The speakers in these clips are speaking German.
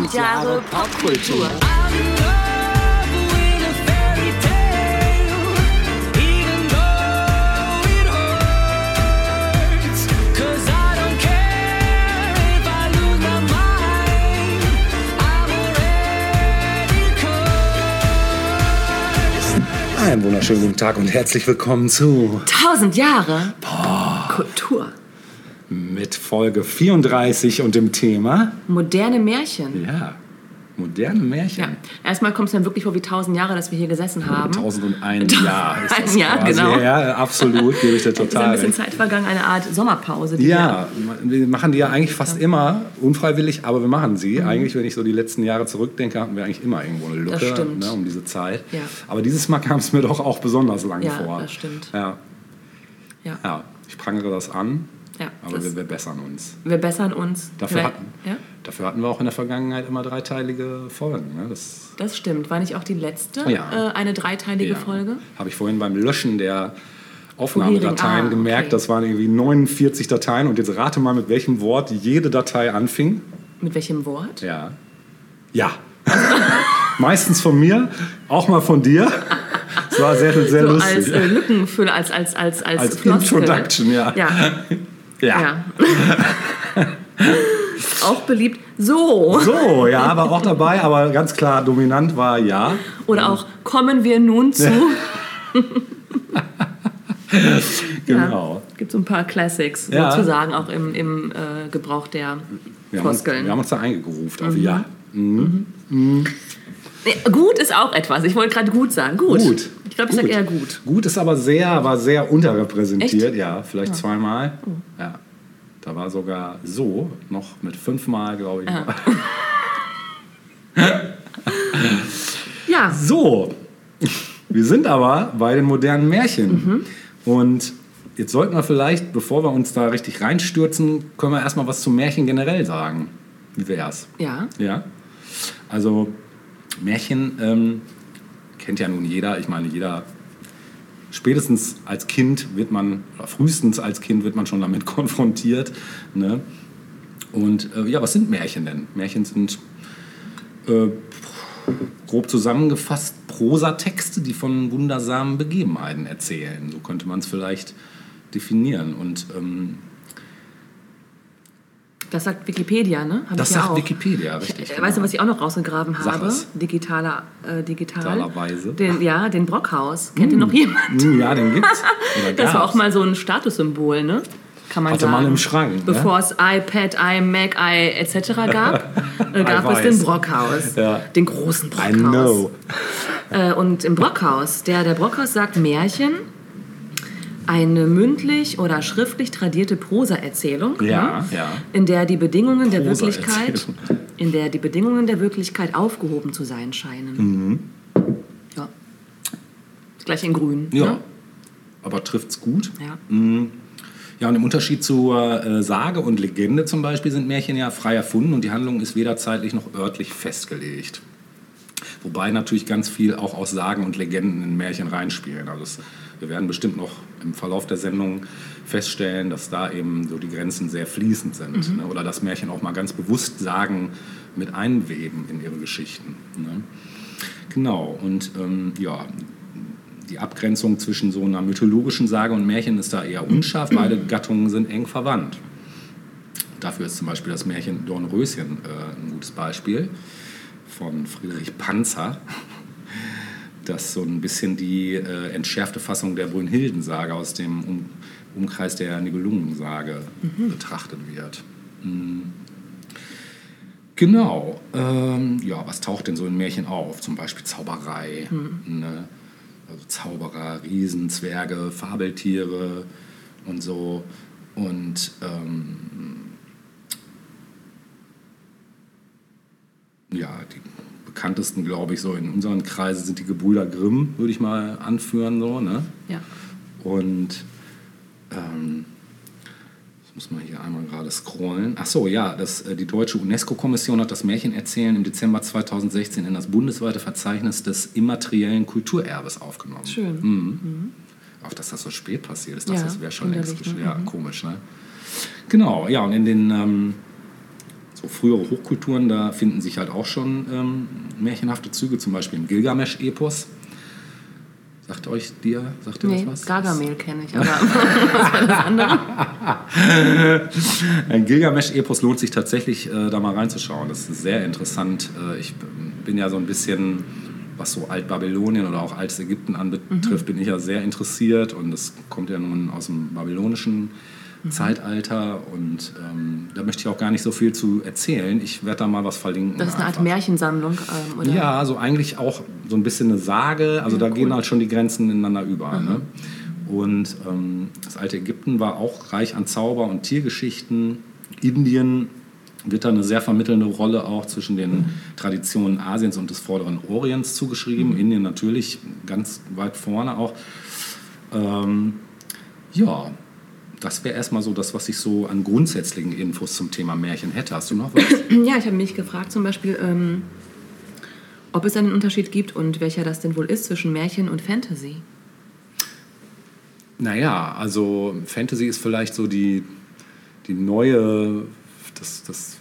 1000 Jahre Popkultur. Einen wunderschönen guten Tag und herzlich willkommen zu 1000 Jahre Kultur. Mit Folge 34 und dem Thema Moderne Märchen. ja moderne Märchen. Ja. Erstmal kommt es mir wirklich vor wie 1000 Jahre, dass wir hier gesessen haben. 1001 Jahr ist das Ein Jahr, quasi. genau. Ja, absolut, gebe ich dir Es ist ein total bisschen recht. Zeit vergangen, eine Art Sommerpause. Ja, wir machen die ja eigentlich fast immer unfreiwillig, aber wir machen sie. Eigentlich, wenn ich so die letzten Jahre zurückdenke, hatten wir eigentlich immer irgendwo eine Lücke Das stimmt. ne, um diese Zeit. Ja. Aber dieses Mal kam es mir doch auch besonders lang Ja, vor. das stimmt. Ja, Ja. ja, ich prangere das an, Ja, aber wir, wir bessern uns. Wir bessern uns. Dafür hatten, ja, dafür hatten wir auch in der Vergangenheit immer dreiteilige Folgen. Ne? Das das stimmt. War nicht auch die letzte Ja. äh, eine dreiteilige Folge? Habe ich vorhin beim Löschen der Aufnahmedateien ah, gemerkt, okay. das waren irgendwie 49 Dateien und jetzt rate mal, mit welchem Wort jede Datei anfing. Mit welchem Wort? Ja. Ja. Meistens von mir, auch mal von dir. Es war sehr, sehr So lustig. als äh, Lückenfüller, als, als, als, als, Als. Introduction, ja. Ja, ja. ja. auch beliebt. So. So, ja, aber auch dabei, aber ganz klar dominant war ja. Oder auch kommen wir nun zu. Genau. Ja, gibt so ein paar Classics, Ja. sozusagen auch im, im äh, Gebrauch der Wir haben, uns, Floskeln. wir haben uns da eingegroovt auf ja. Nee, gut ist auch etwas. Ich wollte gerade gut sagen. Gut. Gut. Ich glaube, ich sage eher gut. Gut ist aber sehr, war sehr unterrepräsentiert, Echt? Oh. ja, vielleicht zweimal. Ja. Da war sogar so noch mit fünfmal, glaube ich. Ja, So, wir sind aber bei den modernen Märchen. Mhm. Und jetzt sollten wir vielleicht, bevor wir uns da richtig reinstürzen, können wir erstmal was zum Märchen generell sagen. Wie wär's? ja. Ja. Also Märchen ähm, kennt ja nun jeder. Ich meine, jeder spätestens als Kind wird man, oder frühestens als Kind wird man schon damit konfrontiert. Ne? Und äh, ja, was sind Märchen denn? Märchen sind äh, grob zusammengefasst Prosatexte, die von wundersamen Begebenheiten erzählen. So könnte man es vielleicht definieren. Und ähm, Das sagt Wikipedia, ne? Hab das ich ja sagt auch. Wikipedia, richtig. Ich, äh, weißt du, was ich auch noch rausgegraben habe? Digitaler, äh, digital. Digitalerweise. Den, ja, den Brockhaus. Kennt ihr noch jemand? Hm, Ja, den gibt's. Das war auch mal so ein Statussymbol, ne? Kann man Hatte sagen. man im Schrank, ne? Bevor es iPad, iMac, i etc. gab, äh, gab es den Brockhaus. Ja. Den großen I Brockhaus. know. Äh, und im Brockhaus, der, der Brockhaus sagt Märchen, eine mündlich oder schriftlich tradierte Prosaerzählung, Ja, ne, ja. in der die Bedingungen der. Wirklichkeit, in der die Bedingungen der Wirklichkeit aufgehoben zu sein scheinen. Mhm. Ja. Gleich in Grün. Ja, Ne? aber trifft's gut. ja. Ja, und im Unterschied zur äh, Sage und Legende zum Beispiel sind Märchen ja frei erfunden und die Handlung ist weder zeitlich noch örtlich festgelegt. Wobei natürlich ganz viel auch aus Sagen und Legenden in Märchen reinspielen. Also es, wir werden bestimmt noch im Verlauf der Sendung feststellen, dass da eben so die Grenzen sehr fließend sind. Ne? Oder dass Märchen auch mal ganz bewusst Sagen mit einweben in ihre Geschichten. Ne? Genau, und ähm, ja, die Abgrenzung zwischen so einer mythologischen Sage und Märchen ist da eher unscharf. Beide Gattungen sind eng verwandt. Dafür ist zum Beispiel das Märchen Dornröschen äh, ein gutes Beispiel von Friedrich Panzer, das so ein bisschen die äh, entschärfte Fassung der Brünnhildensage aus dem um Umkreis der Nibelungensage betrachtet wird. Mm. Genau. Ähm, ja, was taucht denn so in Märchen auf? Zum Beispiel Zauberei. Ne? Also Zauberer, Riesen, Zwerge, Fabeltiere und so. Und ähm, ja, die bekanntesten, glaube ich, so in unseren Kreisen sind die Gebrüder Grimm, würde ich mal anführen. So, ne? ja. Und ähm, jetzt muss man hier einmal gerade scrollen. Ach so, ja, das, äh, die deutsche UNESCO-Kommission hat das Märchenerzählen im Dezember 2016 in das bundesweite Verzeichnis des immateriellen Kulturerbes aufgenommen. Schön. Mhm. Auch dass das so spät passiert ist, das, Ja, das wäre schon längst ne? ja, komisch. Ne? Genau, ja, und in den ähm, so frühere Hochkulturen, da finden sich halt auch schon ähm, märchenhafte Züge, zum Beispiel im Gilgamesch-Epos. Sagt euch dir, sagt ihr Nee, was? Gargamel kenne ich, aber was war das andere? Ein Gilgamesch-Epos lohnt sich tatsächlich, äh, da mal reinzuschauen. Das ist sehr interessant. Äh, ich bin ja so ein bisschen, was so Altbabylonien oder auch altes Ägypten anbetrifft, bin ich ja sehr interessiert. Und das kommt ja nun aus dem babylonischen Zeitalter. Und ähm, da möchte ich auch gar nicht so viel zu erzählen. Ich werde da mal was verlinken. Das ist eine Art einfach. Märchensammlung, ähm, oder? Ja, also eigentlich auch so ein bisschen eine Sage. Also da gehen halt schon die Grenzen ineinander über. Ne? Und ähm, das alte Ägypten war auch reich an Zauber- und Tiergeschichten. Indien wird da eine sehr vermittelnde Rolle auch zwischen den Traditionen Asiens und des vorderen Orients zugeschrieben. Indien natürlich ganz weit vorne auch. Ähm, ja, das wäre erstmal so das, was ich so an grundsätzlichen Infos zum Thema Märchen hätte. Hast du noch was? Ja, ich habe mich gefragt zum Beispiel, ähm, ob es einen Unterschied gibt und welcher das denn wohl ist zwischen Märchen und Fantasy. Naja, also Fantasy ist vielleicht so die, die neue, das, das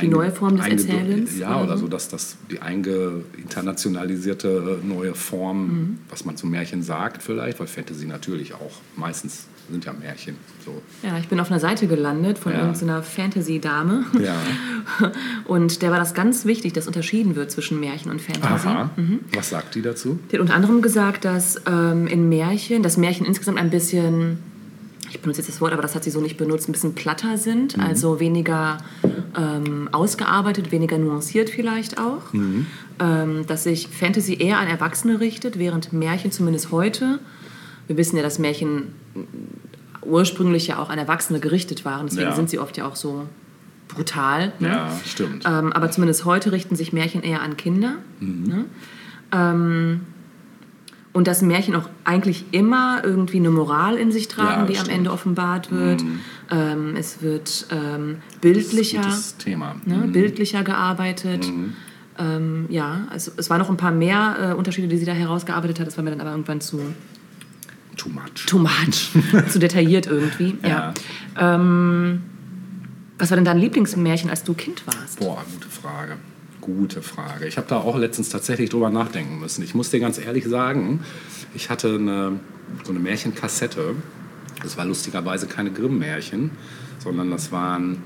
Die neue Form des Erzählens, Ja, oder so? so, dass das die einge internationalisierte neue Form, Mhm. was man zum Märchen sagt vielleicht, weil Fantasy natürlich auch meistens sind ja Märchen. So. Ja, ich bin auf einer Seite gelandet von Ja. irgendeiner Fantasy-Dame. Ja. Und der war das ganz wichtig, dass unterschieden wird zwischen Märchen und Fantasy. Aha. Mhm. Was sagt die dazu? Die hat unter anderem gesagt, dass ähm, in Märchen, dass Märchen insgesamt ein bisschen, ich benutze jetzt das Wort, aber das hat sie so nicht benutzt, ein bisschen platter sind, also weniger ähm, ausgearbeitet, weniger nuanciert vielleicht auch. Ähm, dass sich Fantasy eher an Erwachsene richtet, während Märchen zumindest heute, wir wissen ja, dass Märchen ursprünglich ja auch an Erwachsene gerichtet waren, deswegen Ja. sind sie oft ja auch so brutal. Ne? Ja, stimmt. Ähm, aber zumindest heute richten sich Märchen eher an Kinder. Ne? Und dass Märchen auch eigentlich immer irgendwie eine Moral in sich tragen, Ja, die am stimmt. Ende offenbart wird. Ähm, es wird ähm, bildlicher, Das Thema. ne, Mhm. bildlicher gearbeitet. Ähm, ja, also es waren noch ein paar mehr äh, Unterschiede, die sie da herausgearbeitet hat. Das war mir dann aber irgendwann zu Too much. too much, zu detailliert irgendwie. Ja. Ja. Ähm, was war denn dein Lieblingsmärchen, als du Kind warst? Boah, gute Frage. Gute Frage. Ich habe da auch letztens tatsächlich drüber nachdenken müssen. Ich muss dir ganz ehrlich sagen, ich hatte eine, so eine Märchenkassette. Das war lustigerweise keine Grimm-Märchen, sondern das waren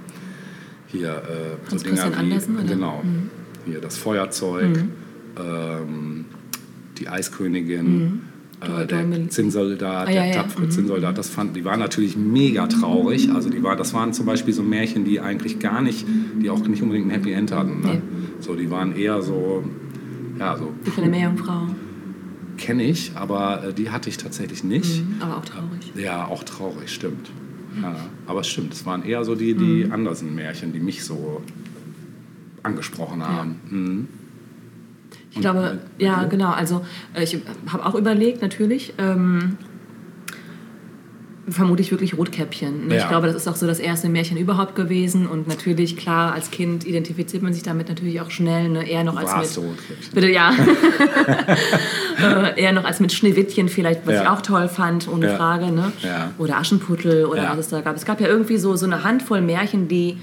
hier äh, so Hans Dinger Christian wie Andersen, oder? Mhm. genau hier das Feuerzeug, ähm, die Eiskönigin. Äh, der Zinnsoldat, Mhm. Ah, ja, der ja. tapfere Zinnsoldat, das fanden, die waren natürlich mega traurig. Also die war, das waren zum Beispiel so Märchen, die eigentlich gar nicht, die auch nicht unbedingt ein Happy End hatten. Ne? Nee. So, die waren eher so, ja, so Die kleine Meerjungfrau. kenne ich, aber äh, die hatte ich tatsächlich nicht. Aber auch traurig. Ja, auch traurig, stimmt. Ja, aber es stimmt, es waren eher so die, die Mhm. Andersen-Märchen, die mich so angesprochen haben. Mhm. Ich glaube, ja, genau. Also äh, ich habe auch überlegt, natürlich. Ähm, vermute ich wirklich Rotkäppchen. Ne? Ich Ja. glaube, das ist auch so das erste Märchen überhaupt gewesen. Und natürlich, klar, als Kind identifiziert man sich damit natürlich auch schnell, ne? eher noch als Warst mit... Rotkäppchen? Bitte, ja. äh, eher noch als mit Schneewittchen vielleicht, was Ja. ich auch toll fand, ohne Ja. Frage. Ne? Oder Aschenputtel oder was es da gab. Es gab ja irgendwie so, so eine Handvoll Märchen, die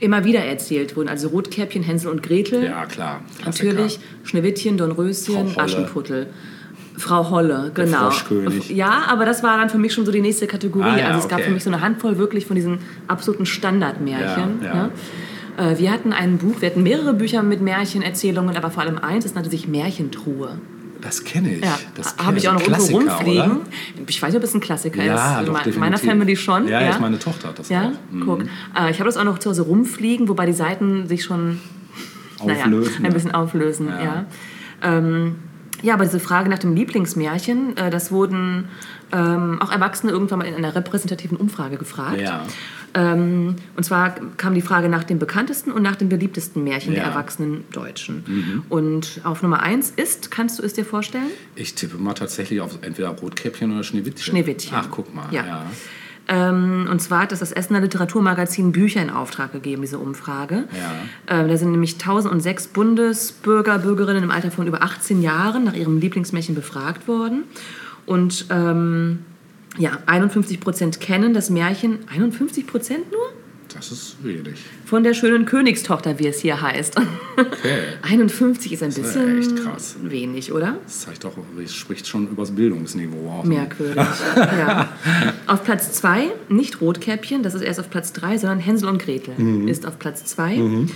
immer wieder erzählt wurden. Also Rotkäppchen, Hänsel und Gretel. Ja, klar. Klassiker. Natürlich Schneewittchen, Dornröschen. Aschenputtel. Frau Holle, genau. Ja, aber das war dann für mich schon so die nächste Kategorie. Ah, ja, also es gab okay. für mich so eine Handvoll wirklich von diesen absoluten Standardmärchen. Ja, ja. Ne? Äh, Wir hatten ein Buch, wir hatten mehrere Bücher mit Märchenerzählungen, aber vor allem eins, das nannte sich Märchentruhe. Das kenne ich. Ja, habe ich auch noch irgendwo Klassiker, rumfliegen. Oder? Ich weiß nicht, ob es ein Klassiker Ja, ist. doch, definitiv. meiner Family schon. Ja, ja, meine Tochter hat das Ja, auch. Mhm. guck. Äh, ich habe das auch noch zu Hause rumfliegen, wobei die Seiten sich schon naja, Auflösen, ein ja. bisschen auflösen. Ja. Ähm, ja, aber diese Frage nach dem Lieblingsmärchen, äh, das wurden ähm, auch Erwachsene irgendwann mal in einer repräsentativen Umfrage gefragt. Ja. Ähm, und zwar kam die Frage nach dem bekanntesten und nach dem beliebtesten Märchen der Ja. Mhm. erwachsenen Deutschen. Und auf Nummer eins ist, kannst du es dir vorstellen? Ich tippe mal tatsächlich auf entweder Rotkäppchen oder Schneewittchen. Schneewittchen. Ach, guck mal. Ja. Ja. Ähm, und zwar hat das das Essener Literaturmagazin Bücher in Auftrag gegeben, diese Umfrage. Ja. Ähm, da sind nämlich 1006 Bundesbürger, Bürgerinnen im Alter von über 18 Jahren nach ihrem Lieblingsmärchen befragt worden. Und ähm, ja, 51 Prozent kennen das Märchen. 51 Prozent nur? Das ist wenig. Von der schönen Königstochter, wie es hier heißt. Okay. 51 ist ein ist ja bisschen echt krass. wenig, oder? Das zeigt doch, es spricht schon übers Bildungsniveau aus. Merkwürdig. ja. Auf Platz 2 nicht Rotkäppchen, das ist erst auf Platz 3, sondern Hänsel und Gretel Mhm. ist auf Platz 2.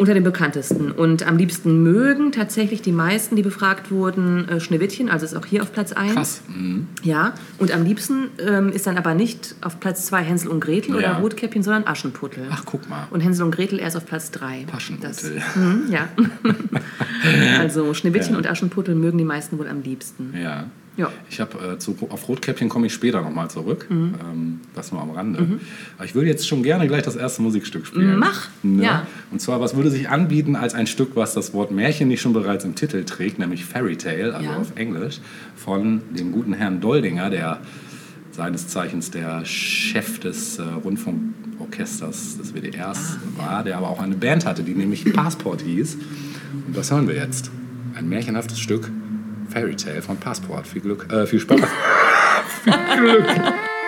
Unter den bekanntesten. Und am liebsten mögen tatsächlich die meisten, die befragt wurden, äh, Schneewittchen, also ist auch hier auf Platz 1. Krass. Mhm. Ja, und am liebsten ähm, ist dann aber nicht auf Platz 2 Hänsel und Gretel oder Ja. Rotkäppchen, sondern Aschenputtel. Ach, guck mal. Und Hänsel und Gretel erst auf Platz 3. Paschenputtel. Hm, ja. also Schneewittchen Ja. und Aschenputtel mögen die meisten wohl am liebsten. Ja. Ja. Ich habe äh, zu, auf Rotkäppchen komme ich später nochmal zurück. Mhm. Ähm, das nur am Rande. Aber ich würde jetzt schon gerne gleich das erste Musikstück spielen. Mach. Ne? Ja. Und zwar, was würde sich anbieten als ein Stück, was das Wort Märchen nicht schon bereits im Titel trägt, nämlich Fairy Tale, also Ja. auf Englisch, von dem guten Herrn Doldinger, der seines Zeichens der Chef des äh, Rundfunkorchesters des WDRs Ah, war, der aber auch eine Band hatte, die nämlich Passport hieß. Und das hören wir jetzt. Ein märchenhaftes Stück Fairy Tale von Passport. Viel Glück, äh, viel Spaß. Thank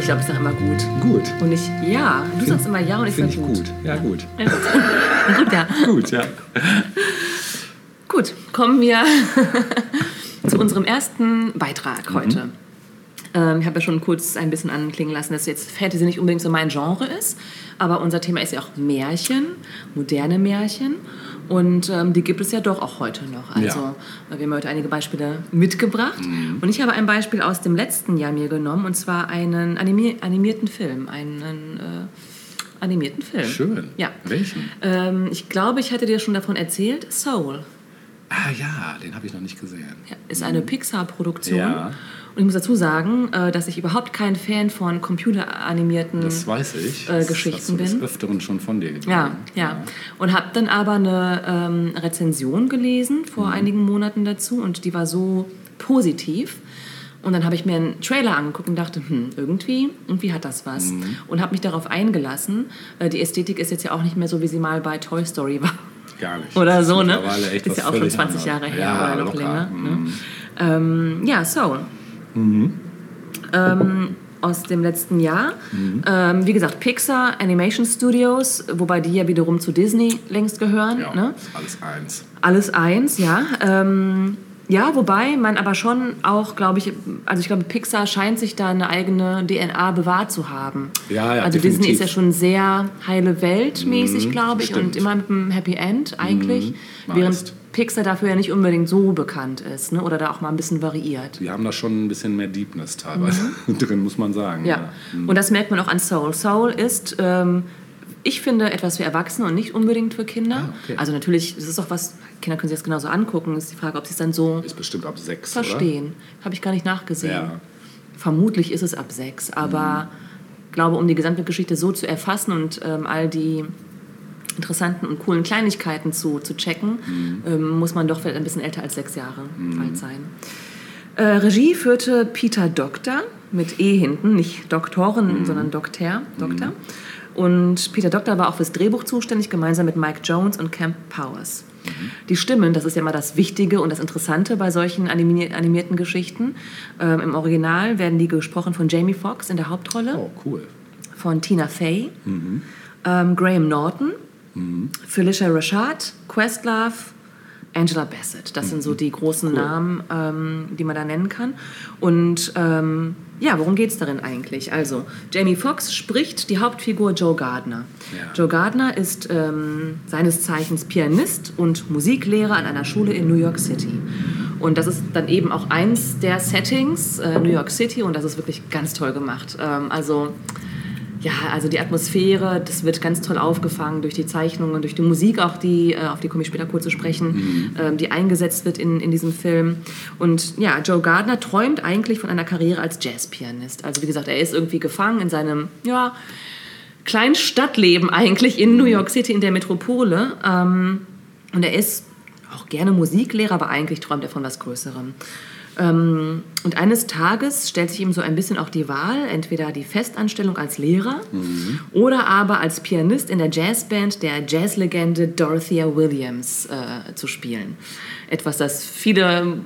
Ich, glaube, ich sage immer gut. Gut. Und ich ja. Du sagst immer ja und ich sage gut. gut. Ja, gut. Ja, gut. gut, ja. Gut, ja. Gut, kommen wir zu unserem ersten Beitrag heute. Ähm, ich habe ja schon kurz ein bisschen anklingen lassen, dass jetzt Fantasy nicht unbedingt so mein Genre ist, aber unser Thema ist ja auch Märchen, moderne Märchen. Und ähm, die gibt es ja doch auch heute noch. Also Ja. wir haben heute einige Beispiele mitgebracht. Und ich habe ein Beispiel aus dem letzten Jahr mir genommen, und zwar einen animi animierten Film. Einen äh, animierten Film. Schön. Ja. Welchen? Ähm, ich glaube, ich hatte dir schon davon erzählt. Soul. Ah ja, den habe ich noch nicht gesehen. Ja, ist eine Pixar-Produktion. Ja. Ich muss dazu sagen, äh, dass ich überhaupt kein Fan von computeranimierten Das weiß ich. Äh, Das Geschichten hast du des bin. Öfteren schon von dir gegeben. ja, ja. Und habe dann aber eine ähm, Rezension gelesen vor Mhm. einigen Monaten dazu und die war so positiv. Und dann habe ich mir einen Trailer angeguckt und dachte, hm, irgendwie, irgendwie hat das was. Mhm. Und habe mich darauf eingelassen. Äh, die Ästhetik ist jetzt ja auch nicht mehr so, wie sie mal bei Toy Story war. Gar nicht. Oder Das so, ne? Echt ist ja auch schon völlig 20 Jahre her ja, oder noch locker. länger. Mhm. Ne? Ähm, ja, Soul. Ähm, aus dem letzten Jahr. Ähm, wie gesagt, Pixar Animation Studios, wobei die ja wiederum zu Disney längst gehören. Ja, Ne? alles eins. Alles eins, ja. Ähm, ja, wobei man aber schon auch, glaube ich, also ich glaube, Pixar scheint sich da eine eigene DNA bewahrt zu haben. Ja, ja, Also Disney definitiv. ist ja schon sehr heile Welt mäßig, Mhm, glaube ich, stimmt. und immer mit einem Happy End eigentlich, Mhm, während. Pixar dafür ja nicht unbedingt so bekannt ist, ne? oder da auch mal ein bisschen variiert. Die haben da schon ein bisschen mehr Deepness teilweise drin, muss man sagen. Mhm. Ja, und das merkt man auch an Soul. Soul ist, ähm, ich finde, etwas für Erwachsene und nicht unbedingt für Kinder. Ah, okay. Also natürlich, das ist auch was, Kinder können sich das genauso angucken, ist die Frage, ob sie es dann so Ist bestimmt ab sechs, verstehen. Habe ich gar nicht nachgesehen. Ja. Mhm. Vermutlich ist es ab sechs, aber ich glaube, um die gesamte Geschichte so zu erfassen und ähm, all die interessanten und coolen Kleinigkeiten zu, zu checken, Mhm. ähm, muss man doch vielleicht ein bisschen älter als sechs Jahre alt sein. Äh, Regie führte Peter Doktor mit E hinten, nicht Doktoren, sondern Doktor. Doktor. Und Peter Doktor war auch fürs Drehbuch zuständig, gemeinsam mit Mike Jones und Camp Powers. Die Stimmen, das ist ja immer das Wichtige und das Interessante bei solchen animi animierten Geschichten. Ähm, Im Original werden die gesprochen von Jamie Foxx in der Hauptrolle Oh, cool. von Tina Fey, ähm, Graham Norton, Felicia Rashad, Questlove, Angela Bassett. Das sind so die großen Namen, ähm, die man da nennen kann. Und ähm, ja, worum geht es darin eigentlich? Also, Jamie Foxx spricht die Hauptfigur Joe Gardner. Ja. Joe Gardner ist ähm, seines Zeichens Pianist und Musiklehrer an einer Schule in New York City. Und das ist dann eben auch eins der Settings, äh, New York City, und das ist wirklich ganz toll gemacht. Ähm, also ja, also die Atmosphäre, das wird ganz toll aufgefangen durch die Zeichnungen, durch die Musik auch, die, äh, auf die komme ich später kurz zu sprechen, ähm, die eingesetzt wird in, in diesem Film. Und ja, Joe Gardner träumt eigentlich von einer Karriere als Jazzpianist. Also wie gesagt, er ist irgendwie gefangen in seinem, ja, kleinen Stadtleben eigentlich in New York City, in der Metropole. Ähm, und er ist auch gerne Musiklehrer, aber eigentlich träumt er von was Größerem. Ähm, und eines Tages stellt sich ihm so ein bisschen auch die Wahl, entweder die Festanstellung als Lehrer oder aber als Pianist in der Jazzband der Jazzlegende Dorothea Williams äh, zu spielen. Etwas, das viele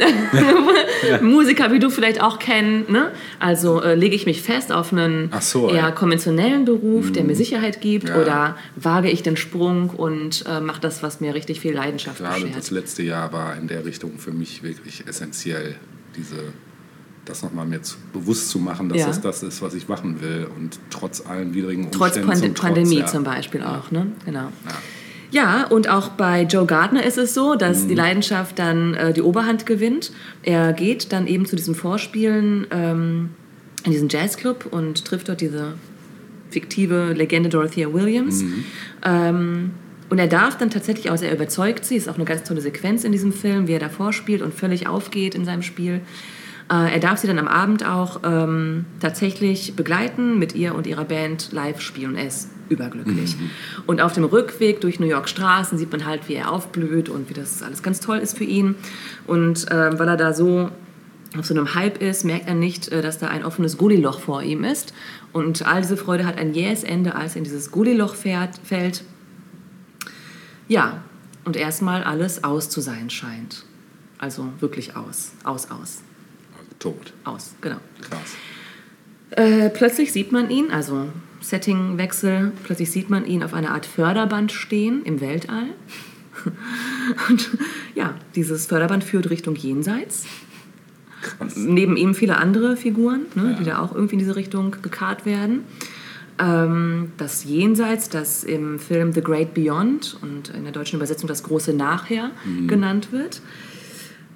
Musiker wie du vielleicht auch kennen. Ne? Also äh, lege ich mich fest auf einen so, eher ja. konventionellen Beruf, der mir Sicherheit gibt, Ja. oder wage ich den Sprung und äh, mache das, was mir richtig viel Leidenschaft Gerade beschert. das letzte Jahr war in der Richtung für mich wirklich essentiell, diese, das nochmal mir zu, bewusst zu machen, dass Ja. das das ist, was ich machen will und trotz allen widrigen Trotz Umständen. Pand Trotz, Pandemie ja. zum Beispiel auch, ne? Genau. Ja. Und auch bei Joe Gardner ist es so, dass Mhm. die Leidenschaft dann äh, die Oberhand gewinnt. Er geht dann eben zu diesem Vorspielen ähm, in diesen Jazzclub und trifft dort diese fiktive Legende Dorothea Williams. Mhm. Ähm, und er darf dann tatsächlich, also er überzeugt sie, ist auch eine ganz tolle Sequenz in diesem Film, wie er da vorspielt und völlig aufgeht in seinem Spiel. Äh, er darf sie dann am Abend auch ähm, tatsächlich begleiten, mit ihr und ihrer Band live spielen. Er überglücklich. Und auf dem Rückweg durch New York Straßen sieht man halt, wie er aufblüht und wie das alles ganz toll ist für ihn. Und äh, weil er da so auf so einem Hype ist, merkt er nicht, äh, dass da ein offenes Gulliloch vor ihm ist. Und all diese Freude hat ein jähes Ende, als er in dieses Gulliloch fährt, fällt. Ja, und erstmal alles aus zu sein scheint. Also wirklich aus. Aus, aus. Also tot. Aus, genau. Krass. Äh, plötzlich sieht man ihn, also Settingwechsel, plötzlich sieht man ihn auf einer Art Förderband stehen im Weltall. Und ja, dieses Förderband führt Richtung Jenseits. Krass. Neben ihm viele andere Figuren, ne, Ja. die da auch irgendwie in diese Richtung gekarrt werden. Ähm, das Jenseits, das im Film The Great Beyond und in der deutschen Übersetzung das große Nachher genannt wird.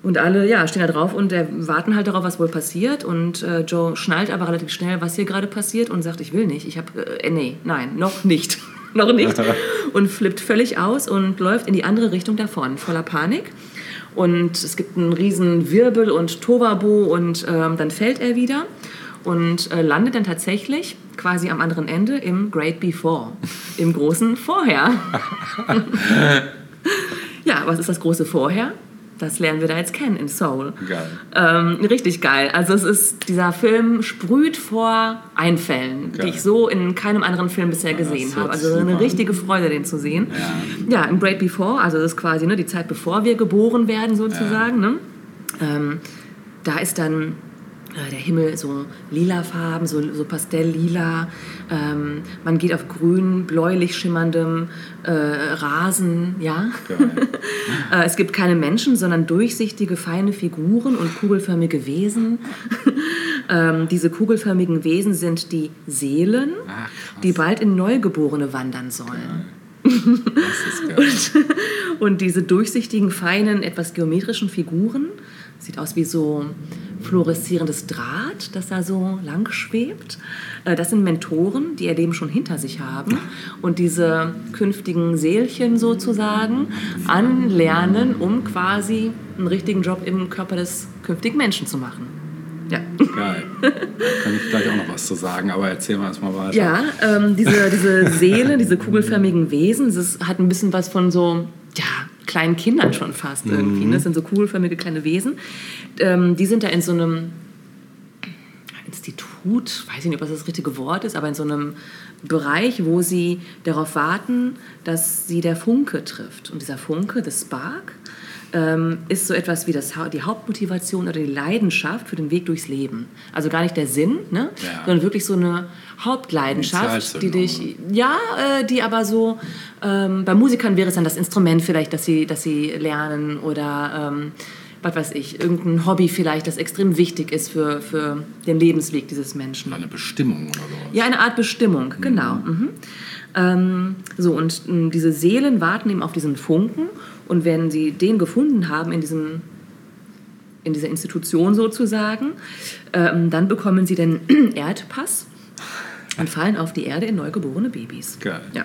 Und alle ja, stehen da drauf und äh, warten halt darauf, was wohl passiert. Und äh, Joe schnallt aber relativ schnell, was hier gerade passiert und sagt, ich will nicht. Ich habe, äh, nee, nein, noch nicht. noch nicht. Und flippt völlig aus und läuft in die andere Richtung davon, voller Panik. Und es gibt einen riesen Wirbel und Tovabo und ähm, dann fällt er wieder und äh, landet dann tatsächlich quasi am anderen Ende im Great Before, im großen Vorher. ja, was ist das große Vorher? Das lernen wir da jetzt kennen in Soul. Geil. Ähm, richtig geil. Also es ist, dieser Film sprüht vor Einfällen, Geil. die ich so in keinem anderen Film bisher gesehen hört habe. Also eine richtige Freude, den zu sehen. Ja. Ja, im Great Before, also das ist quasi ne, die Zeit, bevor wir geboren werden sozusagen. Ne? Ähm, da ist dann der Himmel so lilafarben, so, so pastelllila. Ähm, man geht auf grün, bläulich schimmerndem äh, Rasen, ja. Äh, es gibt keine Menschen, sondern durchsichtige, feine Figuren und kugelförmige Wesen. ähm, diese kugelförmigen Wesen sind die Seelen, Ach, die bald in Neugeborene wandern sollen. Geil. Und diese durchsichtigen, feinen, etwas geometrischen Figuren, sieht aus wie so fluoreszierendes Draht, das da so lang schwebt. Äh, Das sind Mentoren, die ihr Leben schon hinter sich haben und diese künftigen Seelchen sozusagen anlernen, um quasi einen richtigen Job im Körper des künftigen Menschen zu machen. Ja. Geil. Kann ich gleich auch noch was zu sagen, aber erzähl mal erstmal weiter. Ja, ähm, diese, diese Seelen, diese kugelförmigen Wesen, das hat ein bisschen was von so, ja, kleinen Kindern schon fast irgendwie. Ne? Das sind so kugelförmige kleine Wesen. Ähm, die sind da in so einem Institut, weiß ich nicht, ob das das richtige Wort ist, aber in so einem Bereich, wo sie darauf warten, dass sie der Funke trifft. Und dieser Funke, the Spark, ähm, ist so etwas wie das, die Hauptmotivation oder die Leidenschaft für den Weg durchs Leben. Also gar nicht der Sinn, ne? Ja. sondern wirklich so eine Hauptleidenschaft, die dich, ja, äh, die aber so, ähm, bei Musikern wäre es dann das Instrument vielleicht, das sie, das sie lernen oder ähm, was weiß ich, irgendein Hobby vielleicht, das extrem wichtig ist für, für den Lebensweg dieses Menschen. Eine Bestimmung oder sowas. Ja, eine Art Bestimmung, genau. Mhm. Ähm, so, und ähm, diese Seelen warten eben auf diesen Funken und wenn sie den gefunden haben in diesem in dieser Institution sozusagen, ähm, dann bekommen sie den Erdpass und fallen auf die Erde in neugeborene Babys. Geil. Ja.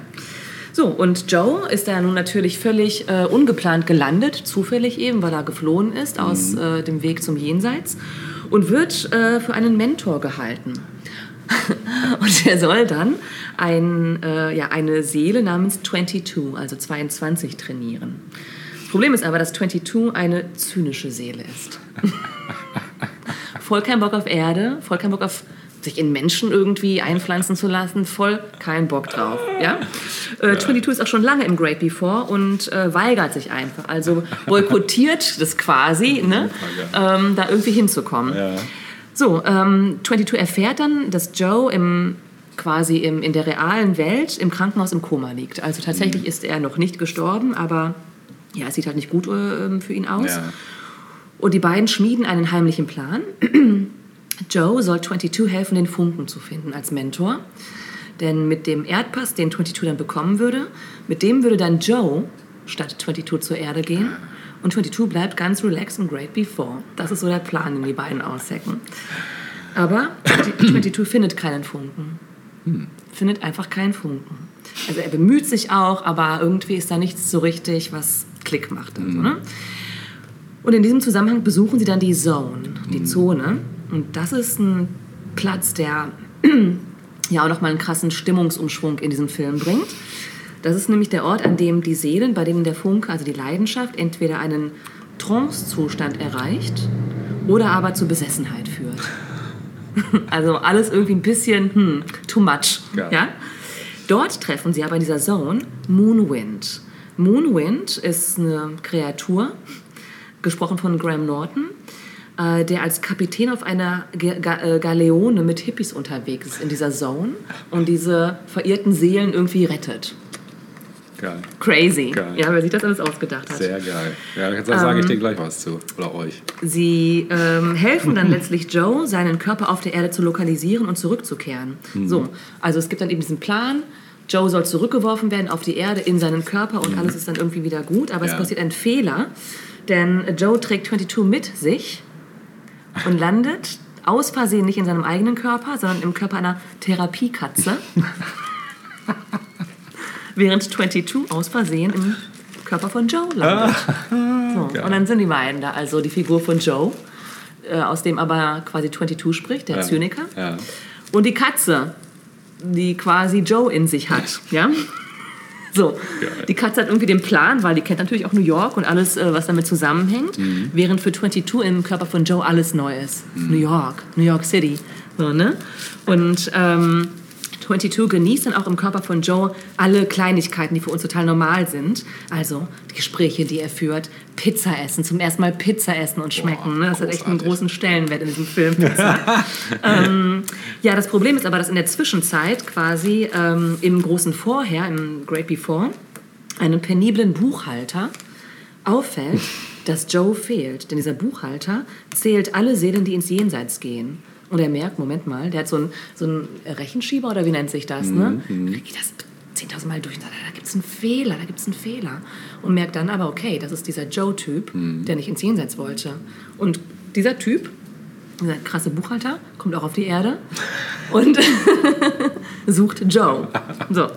So, und Joe ist da nun natürlich völlig äh, ungeplant gelandet, zufällig eben, weil er geflohen ist aus äh, dem Weg zum Jenseits und wird äh, für einen Mentor gehalten. und er soll dann ein, äh, ja, eine Seele namens 22, also 22, trainieren. Das Problem ist aber, dass 22 eine zynische Seele ist. voll kein Bock auf Erde, voll kein Bock auf sich in Menschen irgendwie einpflanzen zu lassen, voll kein Bock drauf. Ja? Äh, 22 ist auch schon lange im Great Before und äh, weigert sich einfach, also boykottiert das quasi, ne? ähm, da irgendwie hinzukommen. Ja. So, ähm, 22 erfährt dann, dass Joe im, quasi im, in der realen Welt im Krankenhaus im Koma liegt. Also tatsächlich ist er noch nicht gestorben, aber ja, es sieht halt nicht gut äh, für ihn aus. Ja. Und die beiden schmieden einen heimlichen Plan. Joe soll 22 helfen, den Funken zu finden als Mentor. Denn mit dem Erdpass, den 22 dann bekommen würde, mit dem würde dann Joe statt 22 zur Erde gehen. Und 22 bleibt ganz relaxed und great before. Das ist so der Plan, den die beiden aushacken. Aber 22 findet keinen Funken. Findet einfach keinen Funken. Also er bemüht sich auch, aber irgendwie ist da nichts so richtig, was Klick macht. Also, ne? Und in diesem Zusammenhang besuchen sie dann die Zone, die Zone. Und das ist ein Platz, der ja auch nochmal einen krassen Stimmungsumschwung in diesem Film bringt. Das ist nämlich der Ort, an dem die Seelen, bei denen der Funke, also die Leidenschaft, entweder einen Trance-Zustand erreicht oder aber zur Besessenheit führt. Also alles irgendwie ein bisschen hm, too much. Geil. Ja? Dort treffen sie aber in dieser Zone Moonwind. Moonwind ist eine Kreatur, gesprochen von Graham Norton. Äh, der als Kapitän auf einer Ga Ga äh, Galeone mit Hippies unterwegs ist in dieser Zone und diese verirrten Seelen irgendwie rettet. Geil. Crazy. Geil. Ja, wer sich das alles ausgedacht hat. Sehr geil. Ja, da sage ich dir gleich was zu. Oder euch. Sie ähm, helfen dann letztlich Joe, seinen Körper auf der Erde zu lokalisieren und zurückzukehren. So, also es gibt dann eben diesen Plan. Joe soll zurückgeworfen werden auf die Erde in seinen Körper und alles ist dann irgendwie wieder gut. Aber es Ja. passiert ein Fehler, denn Joe trägt 22 mit sich und landet aus Versehen nicht in seinem eigenen Körper, sondern im Körper einer Therapiekatze. Während 22 aus Versehen im Körper von Joe landet. So, und dann sind die beiden da. Also die Figur von Joe, äh, aus dem aber quasi 22 spricht, der Ja. Zyniker. Ja. Und die Katze, die quasi Joe in sich hat. Ja? So, Geil. die Katze hat irgendwie den Plan, weil die kennt natürlich auch New York und alles, äh, was damit zusammenhängt. Mhm. Während für 22 im Körper von Joe alles neu ist. New York, New York City. So, ne? Und ähm, 22 genießt dann auch im Körper von Joe alle Kleinigkeiten, die für uns total normal sind. Also die Gespräche, die er führt, Pizza essen, zum ersten Mal Pizza essen und schmecken. ne? Das hat echt einen großartig. großen Stellenwert in diesem Film. Ähm, ja, das Problem ist aber, dass in der Zwischenzeit quasi ähm, im großen Vorher, im Great Before, einem peniblen Buchhalter auffällt, dass Joe fehlt. Denn dieser Buchhalter zählt alle Seelen, die ins Jenseits gehen. Und er merkt, Moment mal, der hat so einen so einen Rechenschieber oder wie nennt sich das, ne? Geht das 10.000 Mal durch, da, da gibt es einen Fehler, da gibt es einen Fehler. Und merkt dann aber, okay, das ist dieser Joe-Typ, der nicht ins Jenseits wollte. Und dieser Typ, dieser krasse Buchhalter, kommt auch auf die Erde und sucht Joe. So.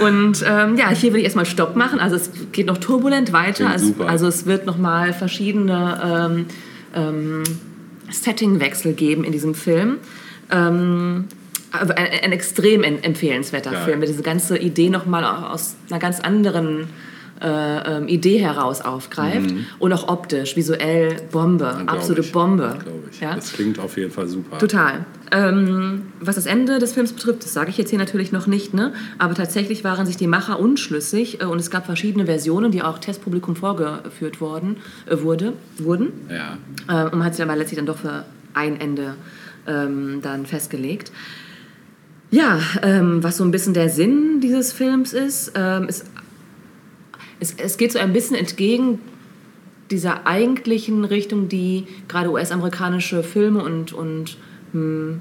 Und ähm, ja, hier will ich erstmal Stopp machen. Also es geht noch turbulent weiter. Es, also es wird nochmal verschiedene ähm, ähm, Settingwechsel geben in diesem Film. Ähm, ein, ein extrem en- empfehlenswerter Ja. Film, der diese ganze Idee nochmal aus einer ganz anderen äh, ähm, Idee heraus aufgreift. Und auch optisch, visuell Bombe, Mhm. Glaub absolute ich. Bombe. Glaube ich. Ja? Das klingt auf jeden Fall super. Total. Ähm, was das Ende des Films betrifft, das sage ich jetzt hier natürlich noch nicht, ne? aber tatsächlich waren sich die Macher unschlüssig äh, und es gab verschiedene Versionen, die auch Testpublikum vorgeführt worden, äh, wurde, wurden. Ja. Äh, und man hat sich aber letztlich dann doch für ein Ende ähm, dann festgelegt. Ja, ähm, was so ein bisschen der Sinn dieses Films ist, ähm, ist es, es geht so ein bisschen entgegen dieser eigentlichen Richtung, die gerade US-amerikanische Filme und, und hm,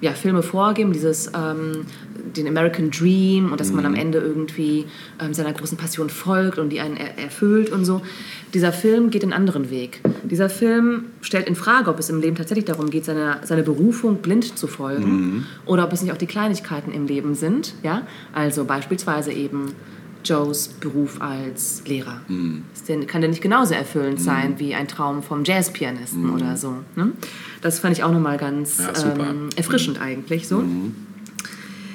ja, Filme vorgeben, dieses ähm, den American Dream und dass man am Ende irgendwie ähm, seiner großen Passion folgt und die einen er erfüllt und so. Dieser Film geht einen anderen Weg. Dieser Film stellt in Frage, ob es im Leben tatsächlich darum geht, seiner seine Berufung blind zu folgen oder ob es nicht auch die Kleinigkeiten im Leben sind. Ja? Also beispielsweise eben Joes Beruf als Lehrer. Ist der, kann der nicht genauso erfüllend sein wie ein Traum vom Jazzpianisten oder so. Ne? Das fand ich auch nochmal ganz Ja, ähm, erfrischend eigentlich so.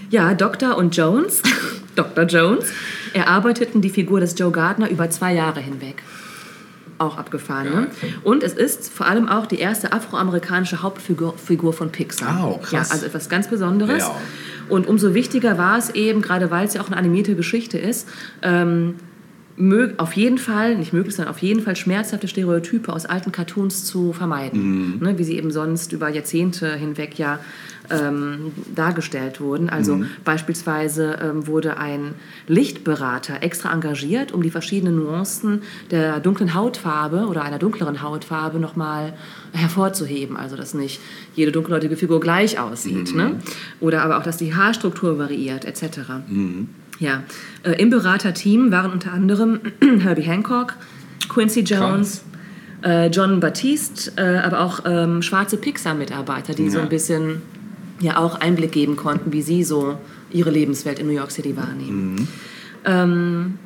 Ja, Dr. und Jones, Dr. Jones, erarbeiteten die Figur des Joe Gardner über zwei Jahre hinweg. Auch abgefahren, ne? Und es ist vor allem auch die erste afroamerikanische Hauptfigur Figur von Pixar. Au, krass. Ja, also etwas ganz Besonderes. Ja. Und umso wichtiger war es eben, gerade weil es ja auch eine animierte Geschichte ist, ähm, auf jeden Fall, nicht möglich, sondern auf jeden Fall schmerzhafte Stereotype aus alten Cartoons zu vermeiden. Mhm. Ne, wie sie eben sonst über Jahrzehnte hinweg ja ähm, dargestellt wurden. Also Mhm. beispielsweise ähm, wurde ein Lichtberater extra engagiert, um die verschiedenen Nuancen der dunklen Hautfarbe oder einer dunkleren Hautfarbe nochmal hervorzuheben. Also dass nicht jede dunkelhäutige Figur gleich aussieht. Ne? Oder aber auch, dass die Haarstruktur variiert etc. Ja, äh, im Beraterteam waren unter anderem Herbie Hancock, Quincy Jones, äh, John Batiste, äh, aber auch ähm, schwarze Pixar-Mitarbeiter, die so Ja. ein bisschen ja auch Einblick geben konnten, wie sie so ihre Lebenswelt in New York City wahrnehmen. Ähm,